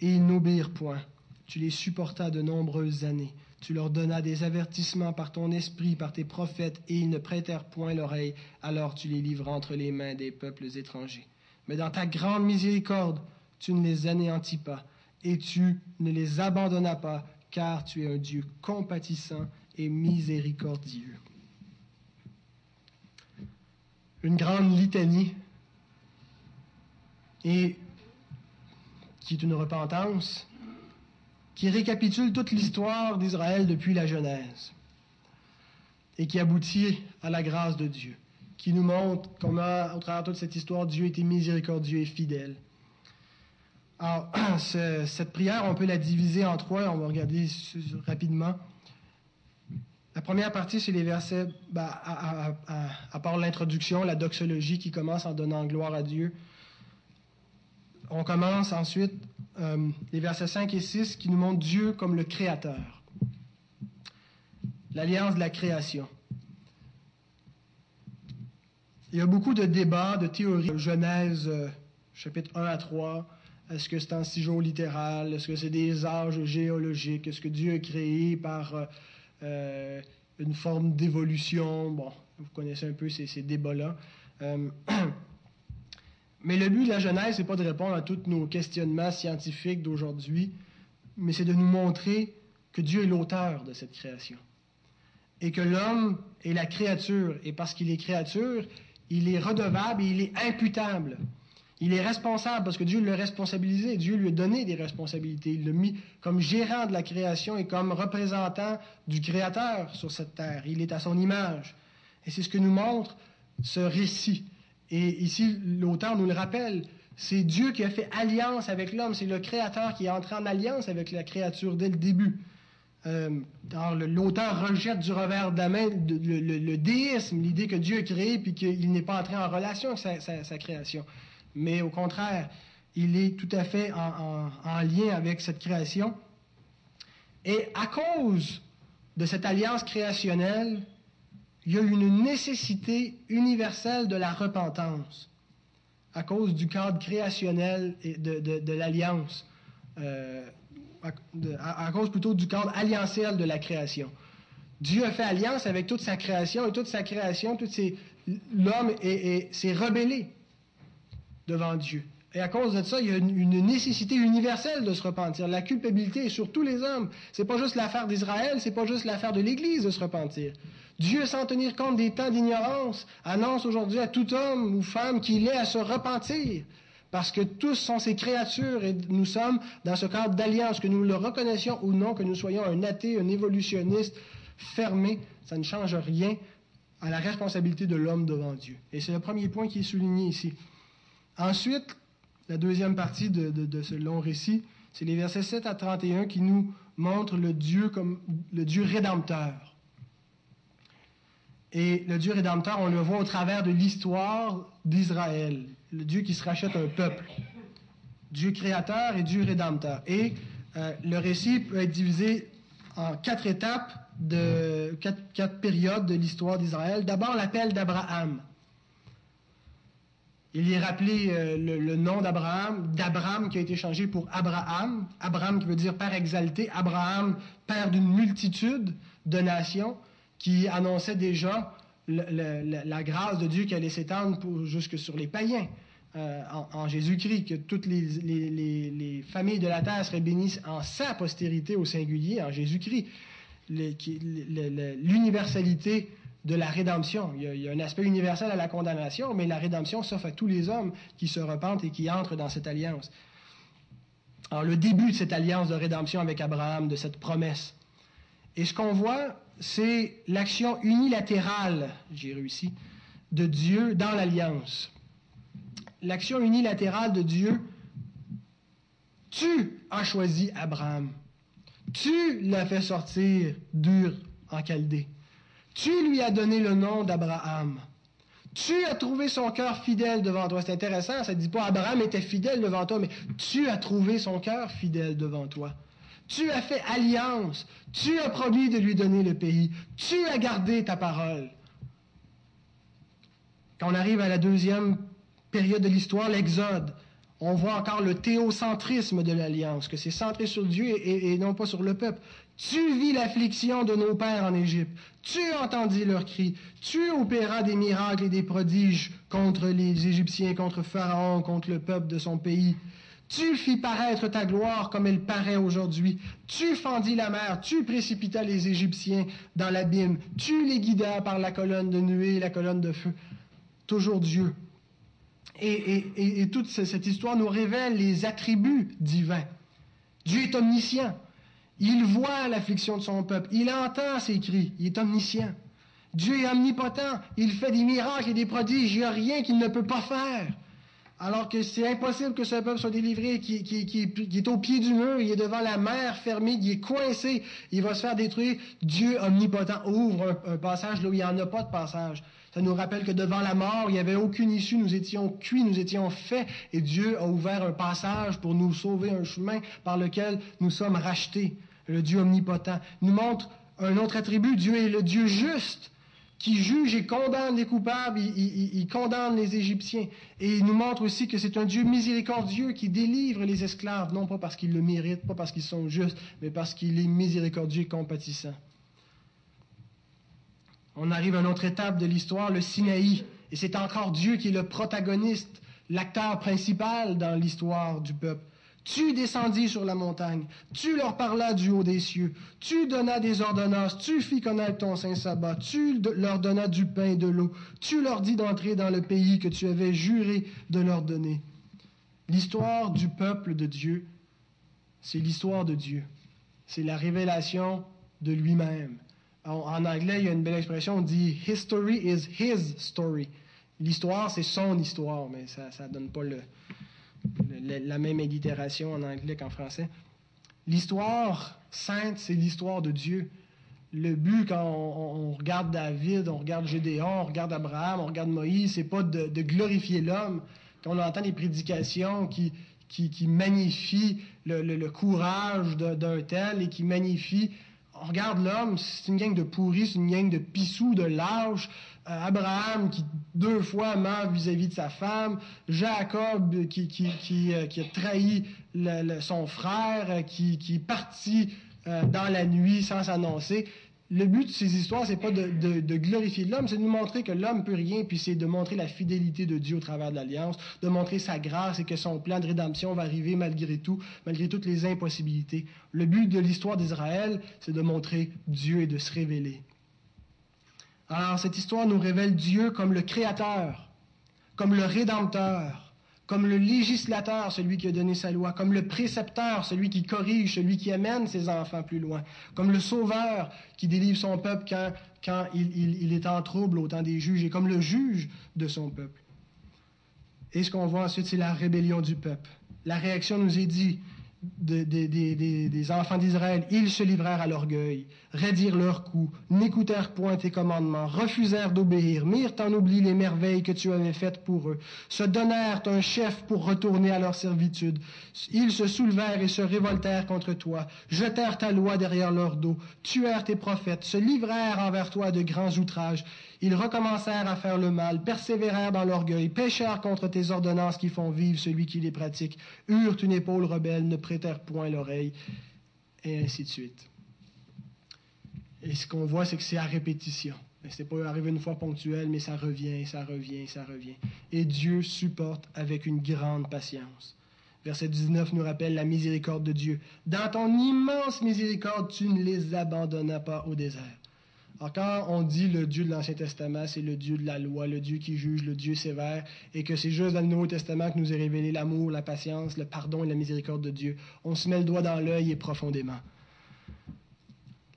et ils n'obéirent point. Tu les supportas de nombreuses années. Tu leur donnas des avertissements par ton esprit, par tes prophètes, et ils ne prêtèrent point l'oreille. Alors tu les livras entre les mains des peuples étrangers. Mais dans ta grande miséricorde, tu ne les anéantis pas, et tu ne les abandonnas pas, car tu es un Dieu compatissant et miséricordieux. Une grande litanie, et qui est une repentance, qui récapitule toute l'histoire d'Israël depuis la Genèse et qui aboutit à la grâce de Dieu, qui nous montre comment, au travers de toute cette histoire, Dieu était miséricordieux et fidèle. Alors, cette prière, on peut la diviser en trois, on va regarder rapidement. La première partie, c'est les versets, ben, à, part l'introduction, la doxologie qui commence en donnant gloire à Dieu. On commence ensuite euh, les versets 5 et 6 qui nous montrent Dieu comme le Créateur. L'alliance de la création. Il y a beaucoup de débats, de théories. Genèse, euh, chapitre 1 à 3. Est-ce que c'est un jours littéral? Est-ce que c'est des âges géologiques? Est-ce que Dieu a créé par euh, une forme d'évolution? Bon, vous connaissez un peu ces, débats-là. Mais le but de la Genèse, n'est pas de répondre à tous nos questionnements scientifiques d'aujourd'hui, mais c'est de nous montrer que Dieu est l'auteur de cette création. Et que l'homme est la créature. Et parce qu'il est créature, il est redevable et il est imputable. Il est responsable parce que Dieu l'a responsabilisé. Dieu lui a donné des responsabilités. Il l'a mis comme gérant de la création et comme représentant du Créateur sur cette terre. Il est à son image. Et c'est ce que nous montre ce récit. Et ici, l'auteur nous le rappelle, c'est Dieu qui a fait alliance avec l'homme, c'est le Créateur qui est entré en alliance avec la créature dès le début. Euh, l'auteur rejette du revers de la main le, déisme, l'idée que Dieu a créé puis qu'il n'est pas entré en relation avec sa, création. Mais au contraire, il est tout à fait en, en lien avec cette création. Et à cause de cette alliance créationnelle, il y a une nécessité universelle de la repentance à cause du cadre créationnel et de, l'alliance, euh, à, cause plutôt du cadre alliantiel de la création. Dieu a fait alliance avec toute sa création et toute sa création, tout l'homme s'est rebellé devant Dieu. Et à cause de ça, il y a une, nécessité universelle de se repentir. La culpabilité est sur tous les hommes. C'est pas juste l'affaire d'Israël, c'est pas juste l'affaire de l'Église de se repentir. Dieu, sans tenir compte des temps d'ignorance, annonce aujourd'hui à tout homme ou femme qu'il est à se repentir. Parce que tous sont ses créatures et nous sommes dans ce cadre d'alliance, que nous le reconnaissions ou non, que nous soyons un athée, un évolutionniste fermé, ça ne change rien à la responsabilité de l'homme devant Dieu. Et c'est le premier point qui est souligné ici. Ensuite, la deuxième partie de, ce long récit, c'est les versets 7 à 31 qui nous montrent le Dieu comme le Dieu rédempteur. Et le Dieu rédempteur, on le voit au travers de l'histoire d'Israël, le Dieu qui se rachète un peuple. Dieu créateur et Dieu rédempteur. Et euh, le récit peut être divisé en quatre étapes, quatre périodes de l'histoire d'Israël. D'abord, l'appel d'Abraham. Il y est rappelé euh, le, nom d'Abraham, d'Abraham qui a été changé pour Abraham. Abraham qui veut dire père exalté. Abraham, père d'une multitude de nations, qui annonçait déjà la, grâce de Dieu qui allait s'étendre jusque sur les païens. Euh, en, Jésus-Christ, que toutes les, les, familles de la terre seraient bénies en sa postérité au singulier, en Jésus-Christ. L'universalité de la rédemption. Il y, a, un aspect universel à la condamnation, mais la rédemption s'offre à tous les hommes qui se repentent et qui entrent dans cette alliance. Alors, le début de cette alliance de rédemption avec Abraham, de cette promesse. Et ce qu'on voit, c'est l'action unilatérale, j'ai réussi, de Dieu dans l'alliance. L'action unilatérale de Dieu, tu as choisi Abraham. Tu l'as fait sortir d'Ur en Chaldée. Tu lui as donné le nom d'Abraham. Tu as trouvé son cœur fidèle devant toi. C'est intéressant, ça ne dit pas Abraham était fidèle devant toi, mais tu as trouvé son cœur fidèle devant toi. Tu as fait alliance. Tu as promis de lui donner le pays. Tu as gardé ta parole. Quand on arrive à la deuxième période de l'histoire, l'Exode, on voit encore le théocentrisme de l'alliance, que c'est centré sur Dieu et, non pas sur le peuple. Tu vis l'affliction de nos pères en Égypte. Tu entendis leurs cris. Tu opéras des miracles et des prodiges contre les Égyptiens, contre Pharaon, contre le peuple de son pays. Tu fis paraître ta gloire comme elle paraît aujourd'hui. Tu fendis la mer, tu précipitas les Égyptiens dans l'abîme. Tu les guidas par la colonne de nuée et la colonne de feu. Toujours Dieu. Et, toute cette histoire nous révèle les attributs divins. Dieu est omniscient. Il voit l'affliction de son peuple. Il entend ses cris. Il est omniscient. Dieu est omnipotent. Il fait des miracles et des prodiges. Il n'y a rien qu'il ne peut pas faire. Alors que c'est impossible que ce peuple soit délivré, qui, est au pied du mur, il est devant la mer fermée, il est coincé, il va se faire détruire. Dieu omnipotent ouvre un, passage là où il n'y en a pas de passage. Ça nous rappelle que devant la mort, il n'y avait aucune issue, nous étions cuits, nous étions faits, et Dieu a ouvert un passage pour nous sauver un chemin par lequel nous sommes rachetés. Le Dieu omnipotent nous montre un autre attribut, Dieu est le Dieu juste qui juge et condamne les coupables, il, condamne les Égyptiens. Et il nous montre aussi que c'est un Dieu miséricordieux qui délivre les esclaves, non pas parce qu'ils le méritent, pas parce qu'ils sont justes, mais parce qu'il est miséricordieux et compatissant. On arrive à une autre étape de l'histoire, le Sinaï. Et c'est encore Dieu qui est le protagoniste, l'acteur principal dans l'histoire du peuple. Tu descendis sur la montagne, tu leur parlas du haut des cieux, tu donnas des ordonnances, tu fis connaître ton saint sabbat, tu leur donnas du pain et de l'eau, tu leur dis d'entrer dans le pays que tu avais juré de leur donner. L'histoire du peuple de Dieu, c'est l'histoire de Dieu. C'est la révélation de lui-même. En, anglais, il y a une belle expression, on dit History is his story. L'histoire, c'est son histoire, mais ça ne donne pas le, la même allitération en anglais qu'en français. L'histoire sainte, c'est l'histoire de Dieu. Le but, quand on, regarde David, on regarde Gédéon, on regarde Abraham, on regarde Moïse, c'est pas de, glorifier l'homme. Quand on entend des prédications qui, qui, magnifient le, courage d'un tel et qui magnifient on regarde l'homme, c'est une gang de pourris, c'est une gang de pissous, de lâches. Euh, Abraham qui deux fois meurt vis-à-vis de sa femme. Jacob qui, qui, euh, a trahi son frère, euh, qui, est parti dans la nuit sans s'annoncer le but de ces histoires, c'est pas de, glorifier l'homme, c'est de nous montrer que l'homme peut rien, puis c'est de montrer la fidélité de Dieu au travers de l'alliance, de montrer sa grâce et que son plan de rédemption va arriver malgré tout, malgré toutes les impossibilités. Le but de l'histoire d'Israël, c'est de montrer Dieu et de se révéler. Alors, cette histoire nous révèle Dieu comme le Créateur, comme le Rédempteur, comme le législateur, celui qui a donné sa loi, comme le précepteur, celui qui corrige, celui qui amène ses enfants plus loin, comme le sauveur qui délivre son peuple quand, quand il, est en trouble au temps des juges, et comme le juge de son peuple. Et ce qu'on voit ensuite, c'est la rébellion du peuple. La réaction nous est dit, des enfants d'Israël, ils se livrèrent à l'orgueil, raidirent leurs coups, n'écoutèrent point tes commandements, refusèrent d'obéir, mirent en oubli les merveilles que tu avais faites pour eux, se donnèrent un chef pour retourner à leur servitude. Ils se soulevèrent et se révoltèrent contre toi, jetèrent ta loi derrière leur dos, tuèrent tes prophètes, se livrèrent envers toi de grands outrages. Ils recommencèrent à faire le mal, persévérèrent dans l'orgueil, péchèrent contre tes ordonnances qui font vivre celui qui les pratique, eurent une épaule rebelle, ne prêtèrent point l'oreille, et ainsi de suite. Et ce qu'on voit, c'est que c'est à répétition. C'est pas arrivé une fois ponctuel, mais ça revient, ça revient, ça revient. Et Dieu supporte avec une grande patience. Verset 19 nous rappelle la miséricorde de Dieu. Dans ton immense miséricorde, tu ne les abandonnas pas au désert. Quand on dit le Dieu de l'Ancien Testament, c'est le Dieu de la loi, le Dieu qui juge, le Dieu sévère, et que c'est juste dans le Nouveau Testament que nous est révélé l'amour, la patience, le pardon et la miséricorde de Dieu, on se met le doigt dans l'œil et profondément.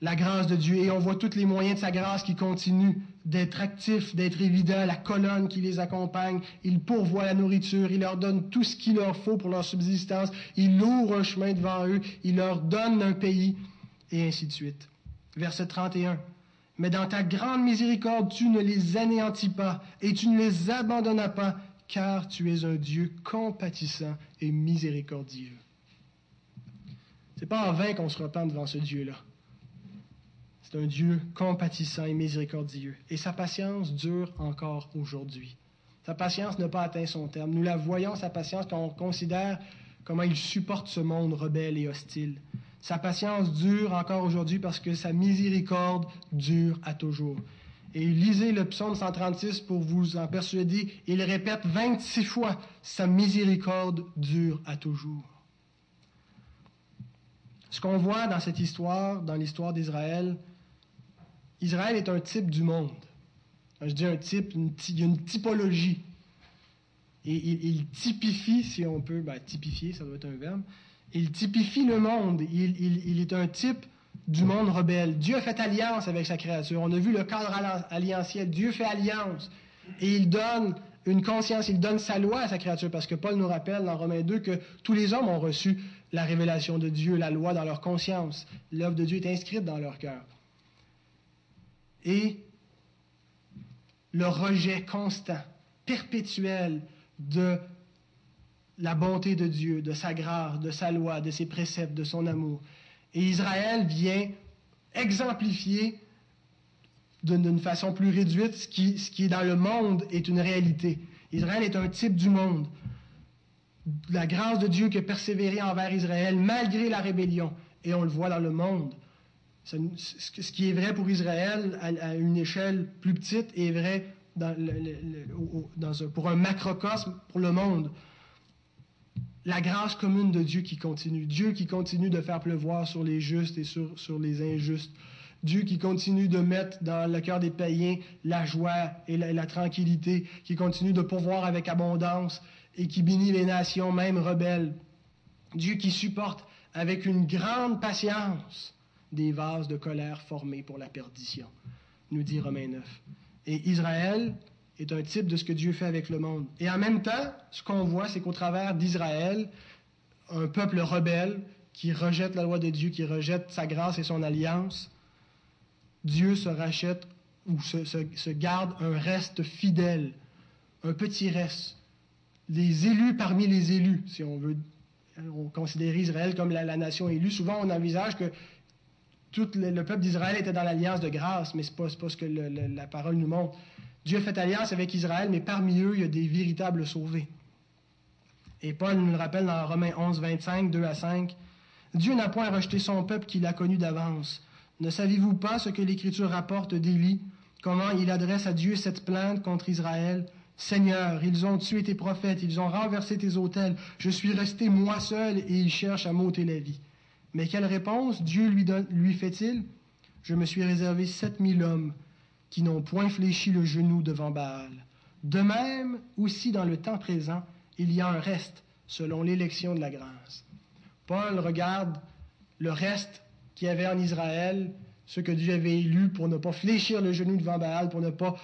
La grâce de Dieu, et on voit tous les moyens de sa grâce qui continuent d'être actifs, d'être évidents, la colonne qui les accompagne, il pourvoit la nourriture, il leur donne tout ce qu'il leur faut pour leur subsistance, il ouvre un chemin devant eux, il leur donne un pays, et ainsi de suite. Verset 31. Mais dans ta grande miséricorde, tu ne les anéantis pas et tu ne les abandonnas pas, car tu es un Dieu compatissant et miséricordieux. C'est pas en vain qu'on se repent devant ce Dieu-là. C'est un Dieu compatissant et miséricordieux. Et sa patience dure encore aujourd'hui. Sa patience n'a pas atteint son terme. Nous la voyons, sa patience, quand on considère comment il supporte ce monde rebelle et hostile. Sa patience dure encore aujourd'hui parce que sa miséricorde dure à toujours. Et lisez le psaume 136 pour vous en persuader. Il répète 26 fois, sa miséricorde dure à toujours. Ce qu'on voit dans cette histoire, dans l'histoire d'Israël, Israël est un type du monde. je dis un type, il y a une typologie. Et il, typifie, si on peut, ben, typifier, ça doit être un verbe, il typifie le monde. Il, est un type du monde rebelle. Dieu fait alliance avec sa créature. On a vu le cadre alliantiel. Dieu fait alliance. Et il donne une conscience, il donne sa loi à sa créature, parce que Paul nous rappelle dans Romains 2 que tous les hommes ont reçu la révélation de Dieu, la loi dans leur conscience. L'œuvre de Dieu est inscrite dans leur cœur. Et le rejet constant, perpétuel de la bonté de Dieu, de sa grâce, de sa loi, de ses préceptes, de son amour. Et Israël vient exemplifier d'une façon plus réduite ce qui, ce qui est dans le monde est une réalité. Israël est un type du monde. La grâce de Dieu qui a persévéré envers Israël malgré la rébellion. Et on le voit dans le monde. Ce qui est vrai pour Israël à une échelle plus petite est vrai pour un macrocosme pour le monde la grâce commune de Dieu qui continue. Dieu qui continue de faire pleuvoir sur les justes et sur, sur les injustes. Dieu qui continue de mettre dans le cœur des païens la joie et la, tranquillité, qui continue de pourvoir avec abondance et qui bénit les nations, même rebelles. Dieu qui supporte avec une grande patience des vases de colère formés pour la perdition, nous dit Romains 9. Et Israël est un type de ce que Dieu fait avec le monde. Et en même temps, ce qu'on voit, c'est qu'au travers d'Israël, un peuple rebelle qui rejette la loi de Dieu, qui rejette sa grâce et son alliance, Dieu se rachète ou se, garde un reste fidèle, un petit reste. Les élus parmi les élus, si on veut on considère Israël comme la, nation élue, souvent on envisage que tout le, peuple d'Israël était dans l'alliance de grâce, mais ce n'est pas, ce que la parole nous montre. Dieu fait alliance avec Israël, mais parmi eux, il y a des véritables sauvés. Et Paul nous le rappelle dans Romains 11, 25, 2 à 5. Dieu n'a point rejeté son peuple qu'il a connu d'avance. Ne savez-vous pas ce que l'Écriture rapporte d'Élie, comment il adresse à Dieu cette plainte contre Israël? Seigneur, ils ont tué tes prophètes, ils ont renversé tes autels, je suis resté moi seul et ils cherchent à m'ôter la vie. Mais quelle réponse Dieu lui, lui fait-il? Je me suis réservé sept mille hommes qui n'ont point fléchi le genou devant Baal. De même, aussi dans le temps présent, il y a un reste selon l'élection de la grâce. Paul regarde le reste qu'il y avait en Israël, ceux que Dieu avait élus pour ne pas fléchir le genou devant Baal, pour ne pas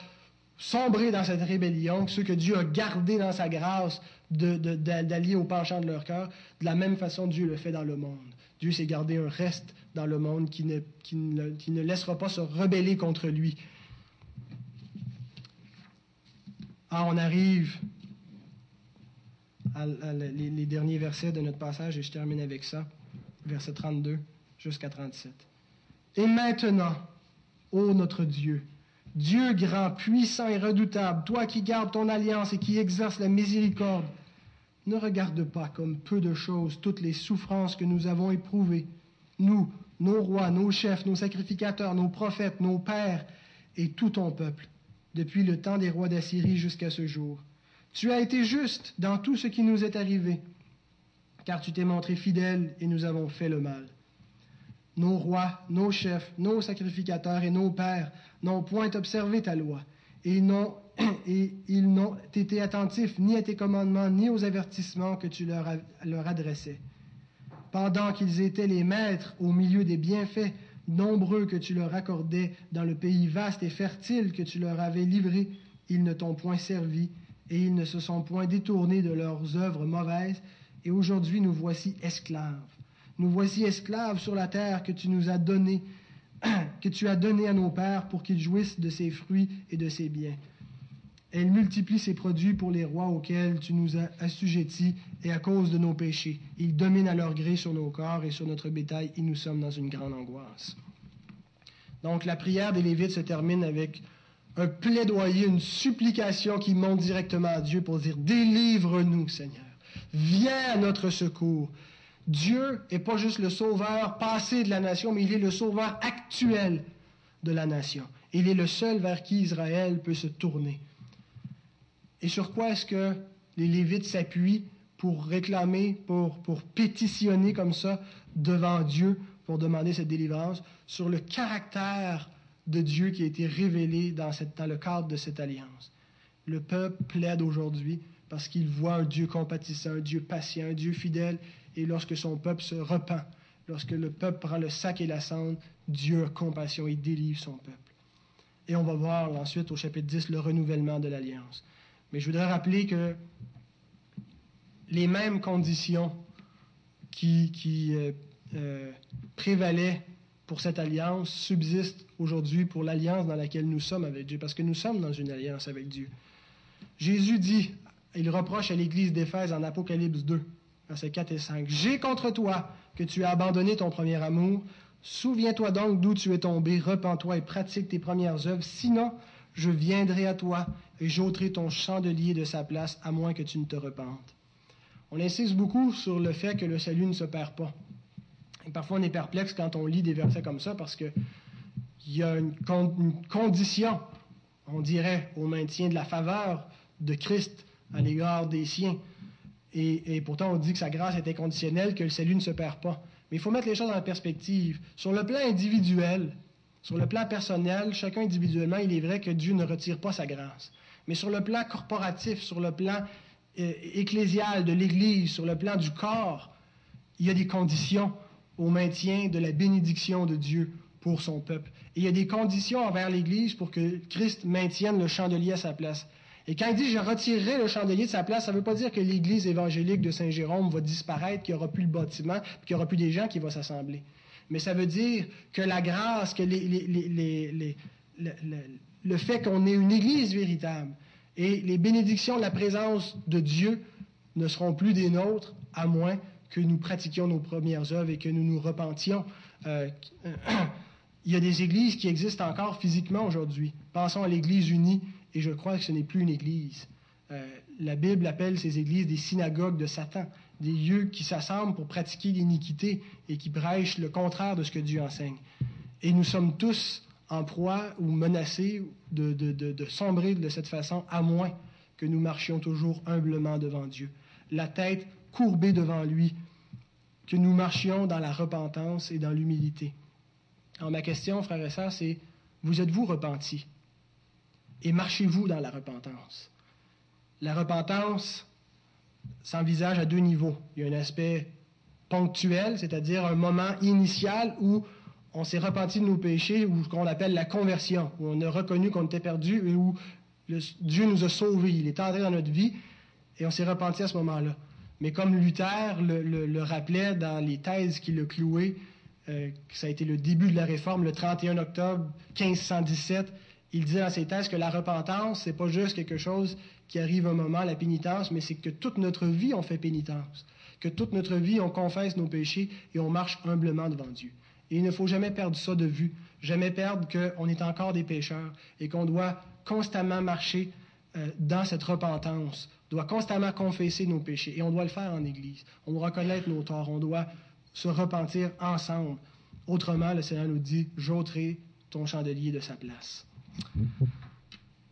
sombrer dans cette rébellion, ceux que Dieu a gardés dans sa grâce d'allier au penchant de leur cœur. De la même façon, Dieu le fait dans le monde. Dieu s'est gardé un reste dans le monde qui ne, qui ne laissera pas se rebeller contre lui, Ah, on arrive. À, les, derniers versets de notre passage et je termine avec ça, verset 32 jusqu'à 37. Et maintenant, ô notre Dieu, Dieu grand, puissant et redoutable, toi qui gardes ton alliance et qui exerces la miséricorde, ne regarde pas comme peu de choses toutes les souffrances que nous avons éprouvées, nous, nos rois, nos chefs, nos sacrificateurs, nos prophètes, nos pères et tout ton peuple depuis le temps des rois d'Assyrie jusqu'à ce jour. Tu as été juste dans tout ce qui nous est arrivé, car tu t'es montré fidèle et nous avons fait le mal. Nos rois, nos chefs, nos sacrificateurs et nos pères n'ont point observé ta loi, et, et ils n'ont été attentifs ni à tes commandements, ni aux avertissements que tu leur, leur adressais. Pendant qu'ils étaient les maîtres au milieu des bienfaits nombreux que tu leur accordais dans le pays vaste et fertile que tu leur avais livré, ils ne t'ont point servi, et ils ne se sont point détournés de leurs œuvres mauvaises, et aujourd'hui nous voici esclaves. Nous voici esclaves sur la terre que tu nous as donnée que tu as donné à nos pères pour qu'ils jouissent de ses fruits et de ses biens. Elle multiplie ses produits pour les rois auxquels tu nous as assujettis et à cause de nos péchés. Ils dominent à leur gré sur nos corps et sur notre bétail et nous sommes dans une grande angoisse. Donc la prière des Lévites se termine avec un plaidoyer, une supplication qui monte directement à Dieu pour dire Délivre-nous, Seigneur. Viens à notre secours. Dieu n'est pas juste le sauveur passé de la nation, mais il est le sauveur actuel de la nation. Il est le seul vers qui Israël peut se tourner. Et sur quoi est-ce que les Lévites s'appuient pour réclamer, pour, pour pétitionner comme ça devant Dieu pour demander cette délivrance Sur le caractère de Dieu qui a été révélé dans, dans le cadre de cette alliance? Le peuple plaide aujourd'hui parce qu'il voit un Dieu compatissant, un Dieu patient, un Dieu fidèle, et lorsque son peuple se repent, lorsque le peuple prend le sac et la cendre, Dieu a compassion et délivre son peuple. Et on va voir ensuite au chapitre 10 le renouvellement de l'alliance. Mais je voudrais rappeler que les mêmes conditions qui, euh, euh, prévalaient pour cette alliance subsistent aujourd'hui pour l'alliance dans laquelle nous sommes avec Dieu, parce que nous sommes dans une alliance avec Dieu. Jésus dit, il reproche à l'Église d'Éphèse en Apocalypse 2, versets 4 et 5, J'ai contre toi que tu as abandonné ton premier amour. Souviens-toi donc d'où tu es tombé, repens-toi et pratique tes premières œuvres, sinon je viendrai à toi et j'ôterai ton chandelier de sa place, à moins que tu ne te repentes. On insiste beaucoup sur le fait que le salut ne se perd pas. Parfois, on est perplexe quand on lit des versets comme ça parce qu'il y a une, condition, on dirait, au maintien de la faveur de Christ à l'égard des siens. Et, et, pourtant, on dit que sa grâce est inconditionnelle, que le salut ne se perd pas. Mais il faut mettre les choses la perspective. Sur le plan individuel, sur le plan personnel, chacun individuellement, il est vrai que Dieu ne retire pas sa grâce. Mais sur le plan corporatif, sur le plan euh, ecclésial de l'Église, sur le plan du corps, il y a des conditions au maintien de la bénédiction de Dieu pour son peuple. Et il y a des conditions envers l'Église pour que Christ maintienne le chandelier à sa place. Et quand il dit je retirerai le chandelier de sa place, ça ne veut pas dire que l'Église évangélique de Saint-Jérôme va disparaître, qu'il n'y aura plus le bâtiment, qu'il n'y aura plus des gens qui vont s'assembler mais ça veut dire que la grâce, que le fait qu'on ait une Église véritable et les bénédictions de la présence de Dieu ne seront plus des nôtres, à moins que nous pratiquions nos premières œuvres et que nous nous repentions. Euh, il y a des églises qui existent encore physiquement aujourd'hui. Pensons à l'Église unie, et je crois que ce n'est plus une Église. Euh, la Bible appelle ces églises des synagogues de Satan des lieux qui s'assemblent pour pratiquer l'iniquité et qui prêchent le contraire de ce que Dieu enseigne. Et nous sommes tous en proie ou menacés de, de, sombrer de cette façon, à moins que nous marchions toujours humblement devant Dieu, la tête courbée devant lui, que nous marchions dans la repentance et dans l'humilité. Alors ma question, frères et c'est, vous êtes-vous repentis? Et marchez-vous dans la repentance? La repentance, s'envisage à deux niveaux. Il y a un aspect ponctuel, c'est-à-dire un moment initial où on s'est repenti de nos péchés, ou qu'on appelle la conversion, où on a reconnu qu'on était perdu et où Dieu nous a sauvés. Il est entré dans notre vie et on s'est repenti à ce moment-là. Mais comme Luther le, rappelait dans les thèses qu'il a clouées, euh, ça a été le début de la réforme, le 31 octobre 1517, il disait dans ses thèses que la repentance, c'est pas juste quelque chose qui arrive un moment, la pénitence, mais c'est que toute notre vie, on fait pénitence. Que toute notre vie, on confesse nos péchés et on marche humblement devant Dieu. Et il ne faut jamais perdre ça de vue, jamais perdre qu'on est encore des pécheurs et qu'on doit constamment marcher euh, dans cette repentance, doit constamment confesser nos péchés. Et on doit le faire en Église. On doit reconnaître nos torts, on doit se repentir ensemble. Autrement, le Seigneur nous dit, j'ôterai ton chandelier de sa place.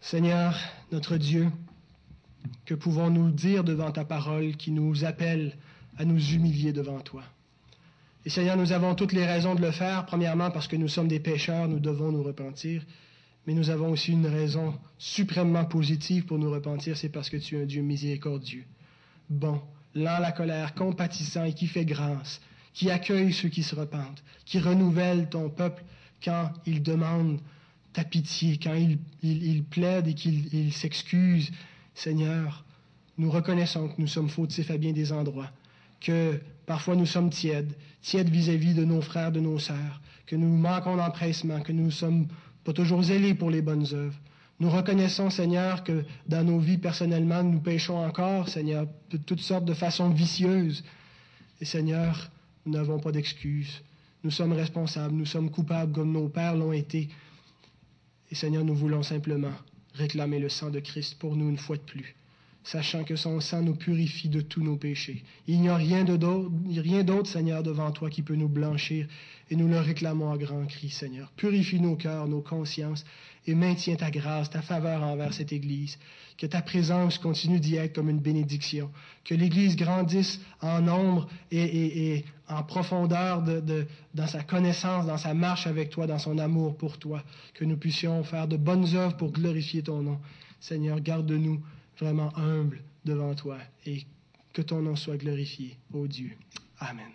Seigneur, notre Dieu, que pouvons-nous dire devant ta parole qui nous appelle à nous humilier devant toi? Et Seigneur, nous avons toutes les raisons de le faire. Premièrement, parce que nous sommes des pécheurs, nous devons nous repentir. Mais nous avons aussi une raison suprêmement positive pour nous repentir, c'est parce que tu es un Dieu miséricordieux, bon, lent la colère, compatissant et qui fait grâce, qui accueille ceux qui se repentent, qui renouvelle ton peuple quand il demande ta pitié, quand il, il, plaide et qu'il s'excuse, Seigneur, nous reconnaissons que nous sommes fautifs à bien des endroits, que parfois nous sommes tièdes, tièdes vis-à-vis de nos frères, de nos sœurs, que nous manquons d'empressement, que nous ne sommes pas toujours zélés pour les bonnes œuvres. Nous reconnaissons, Seigneur, que dans nos vies personnellement, nous péchons encore, Seigneur, de toutes sortes de façons vicieuses. Et Seigneur, nous n'avons pas d'excuses. Nous sommes responsables, nous sommes coupables comme nos pères l'ont été. Et Seigneur, nous voulons simplement réclamer le sang de Christ pour nous une fois de plus sachant que son sang nous purifie de tous nos péchés. Il n'y a rien d'autre, Seigneur, devant toi qui peut nous blanchir, et nous le réclamons à grand cri, Seigneur. Purifie nos cœurs, nos consciences, et maintiens ta grâce, ta faveur envers cette Église. Que ta présence continue d'y être comme une bénédiction. Que l'Église grandisse en nombre et, en profondeur dans sa connaissance, dans sa marche avec toi, dans son amour pour toi. Que nous puissions faire de bonnes œuvres pour glorifier ton nom. Seigneur, garde-nous vraiment humble devant toi et que ton nom soit glorifié, ô Dieu. Amen.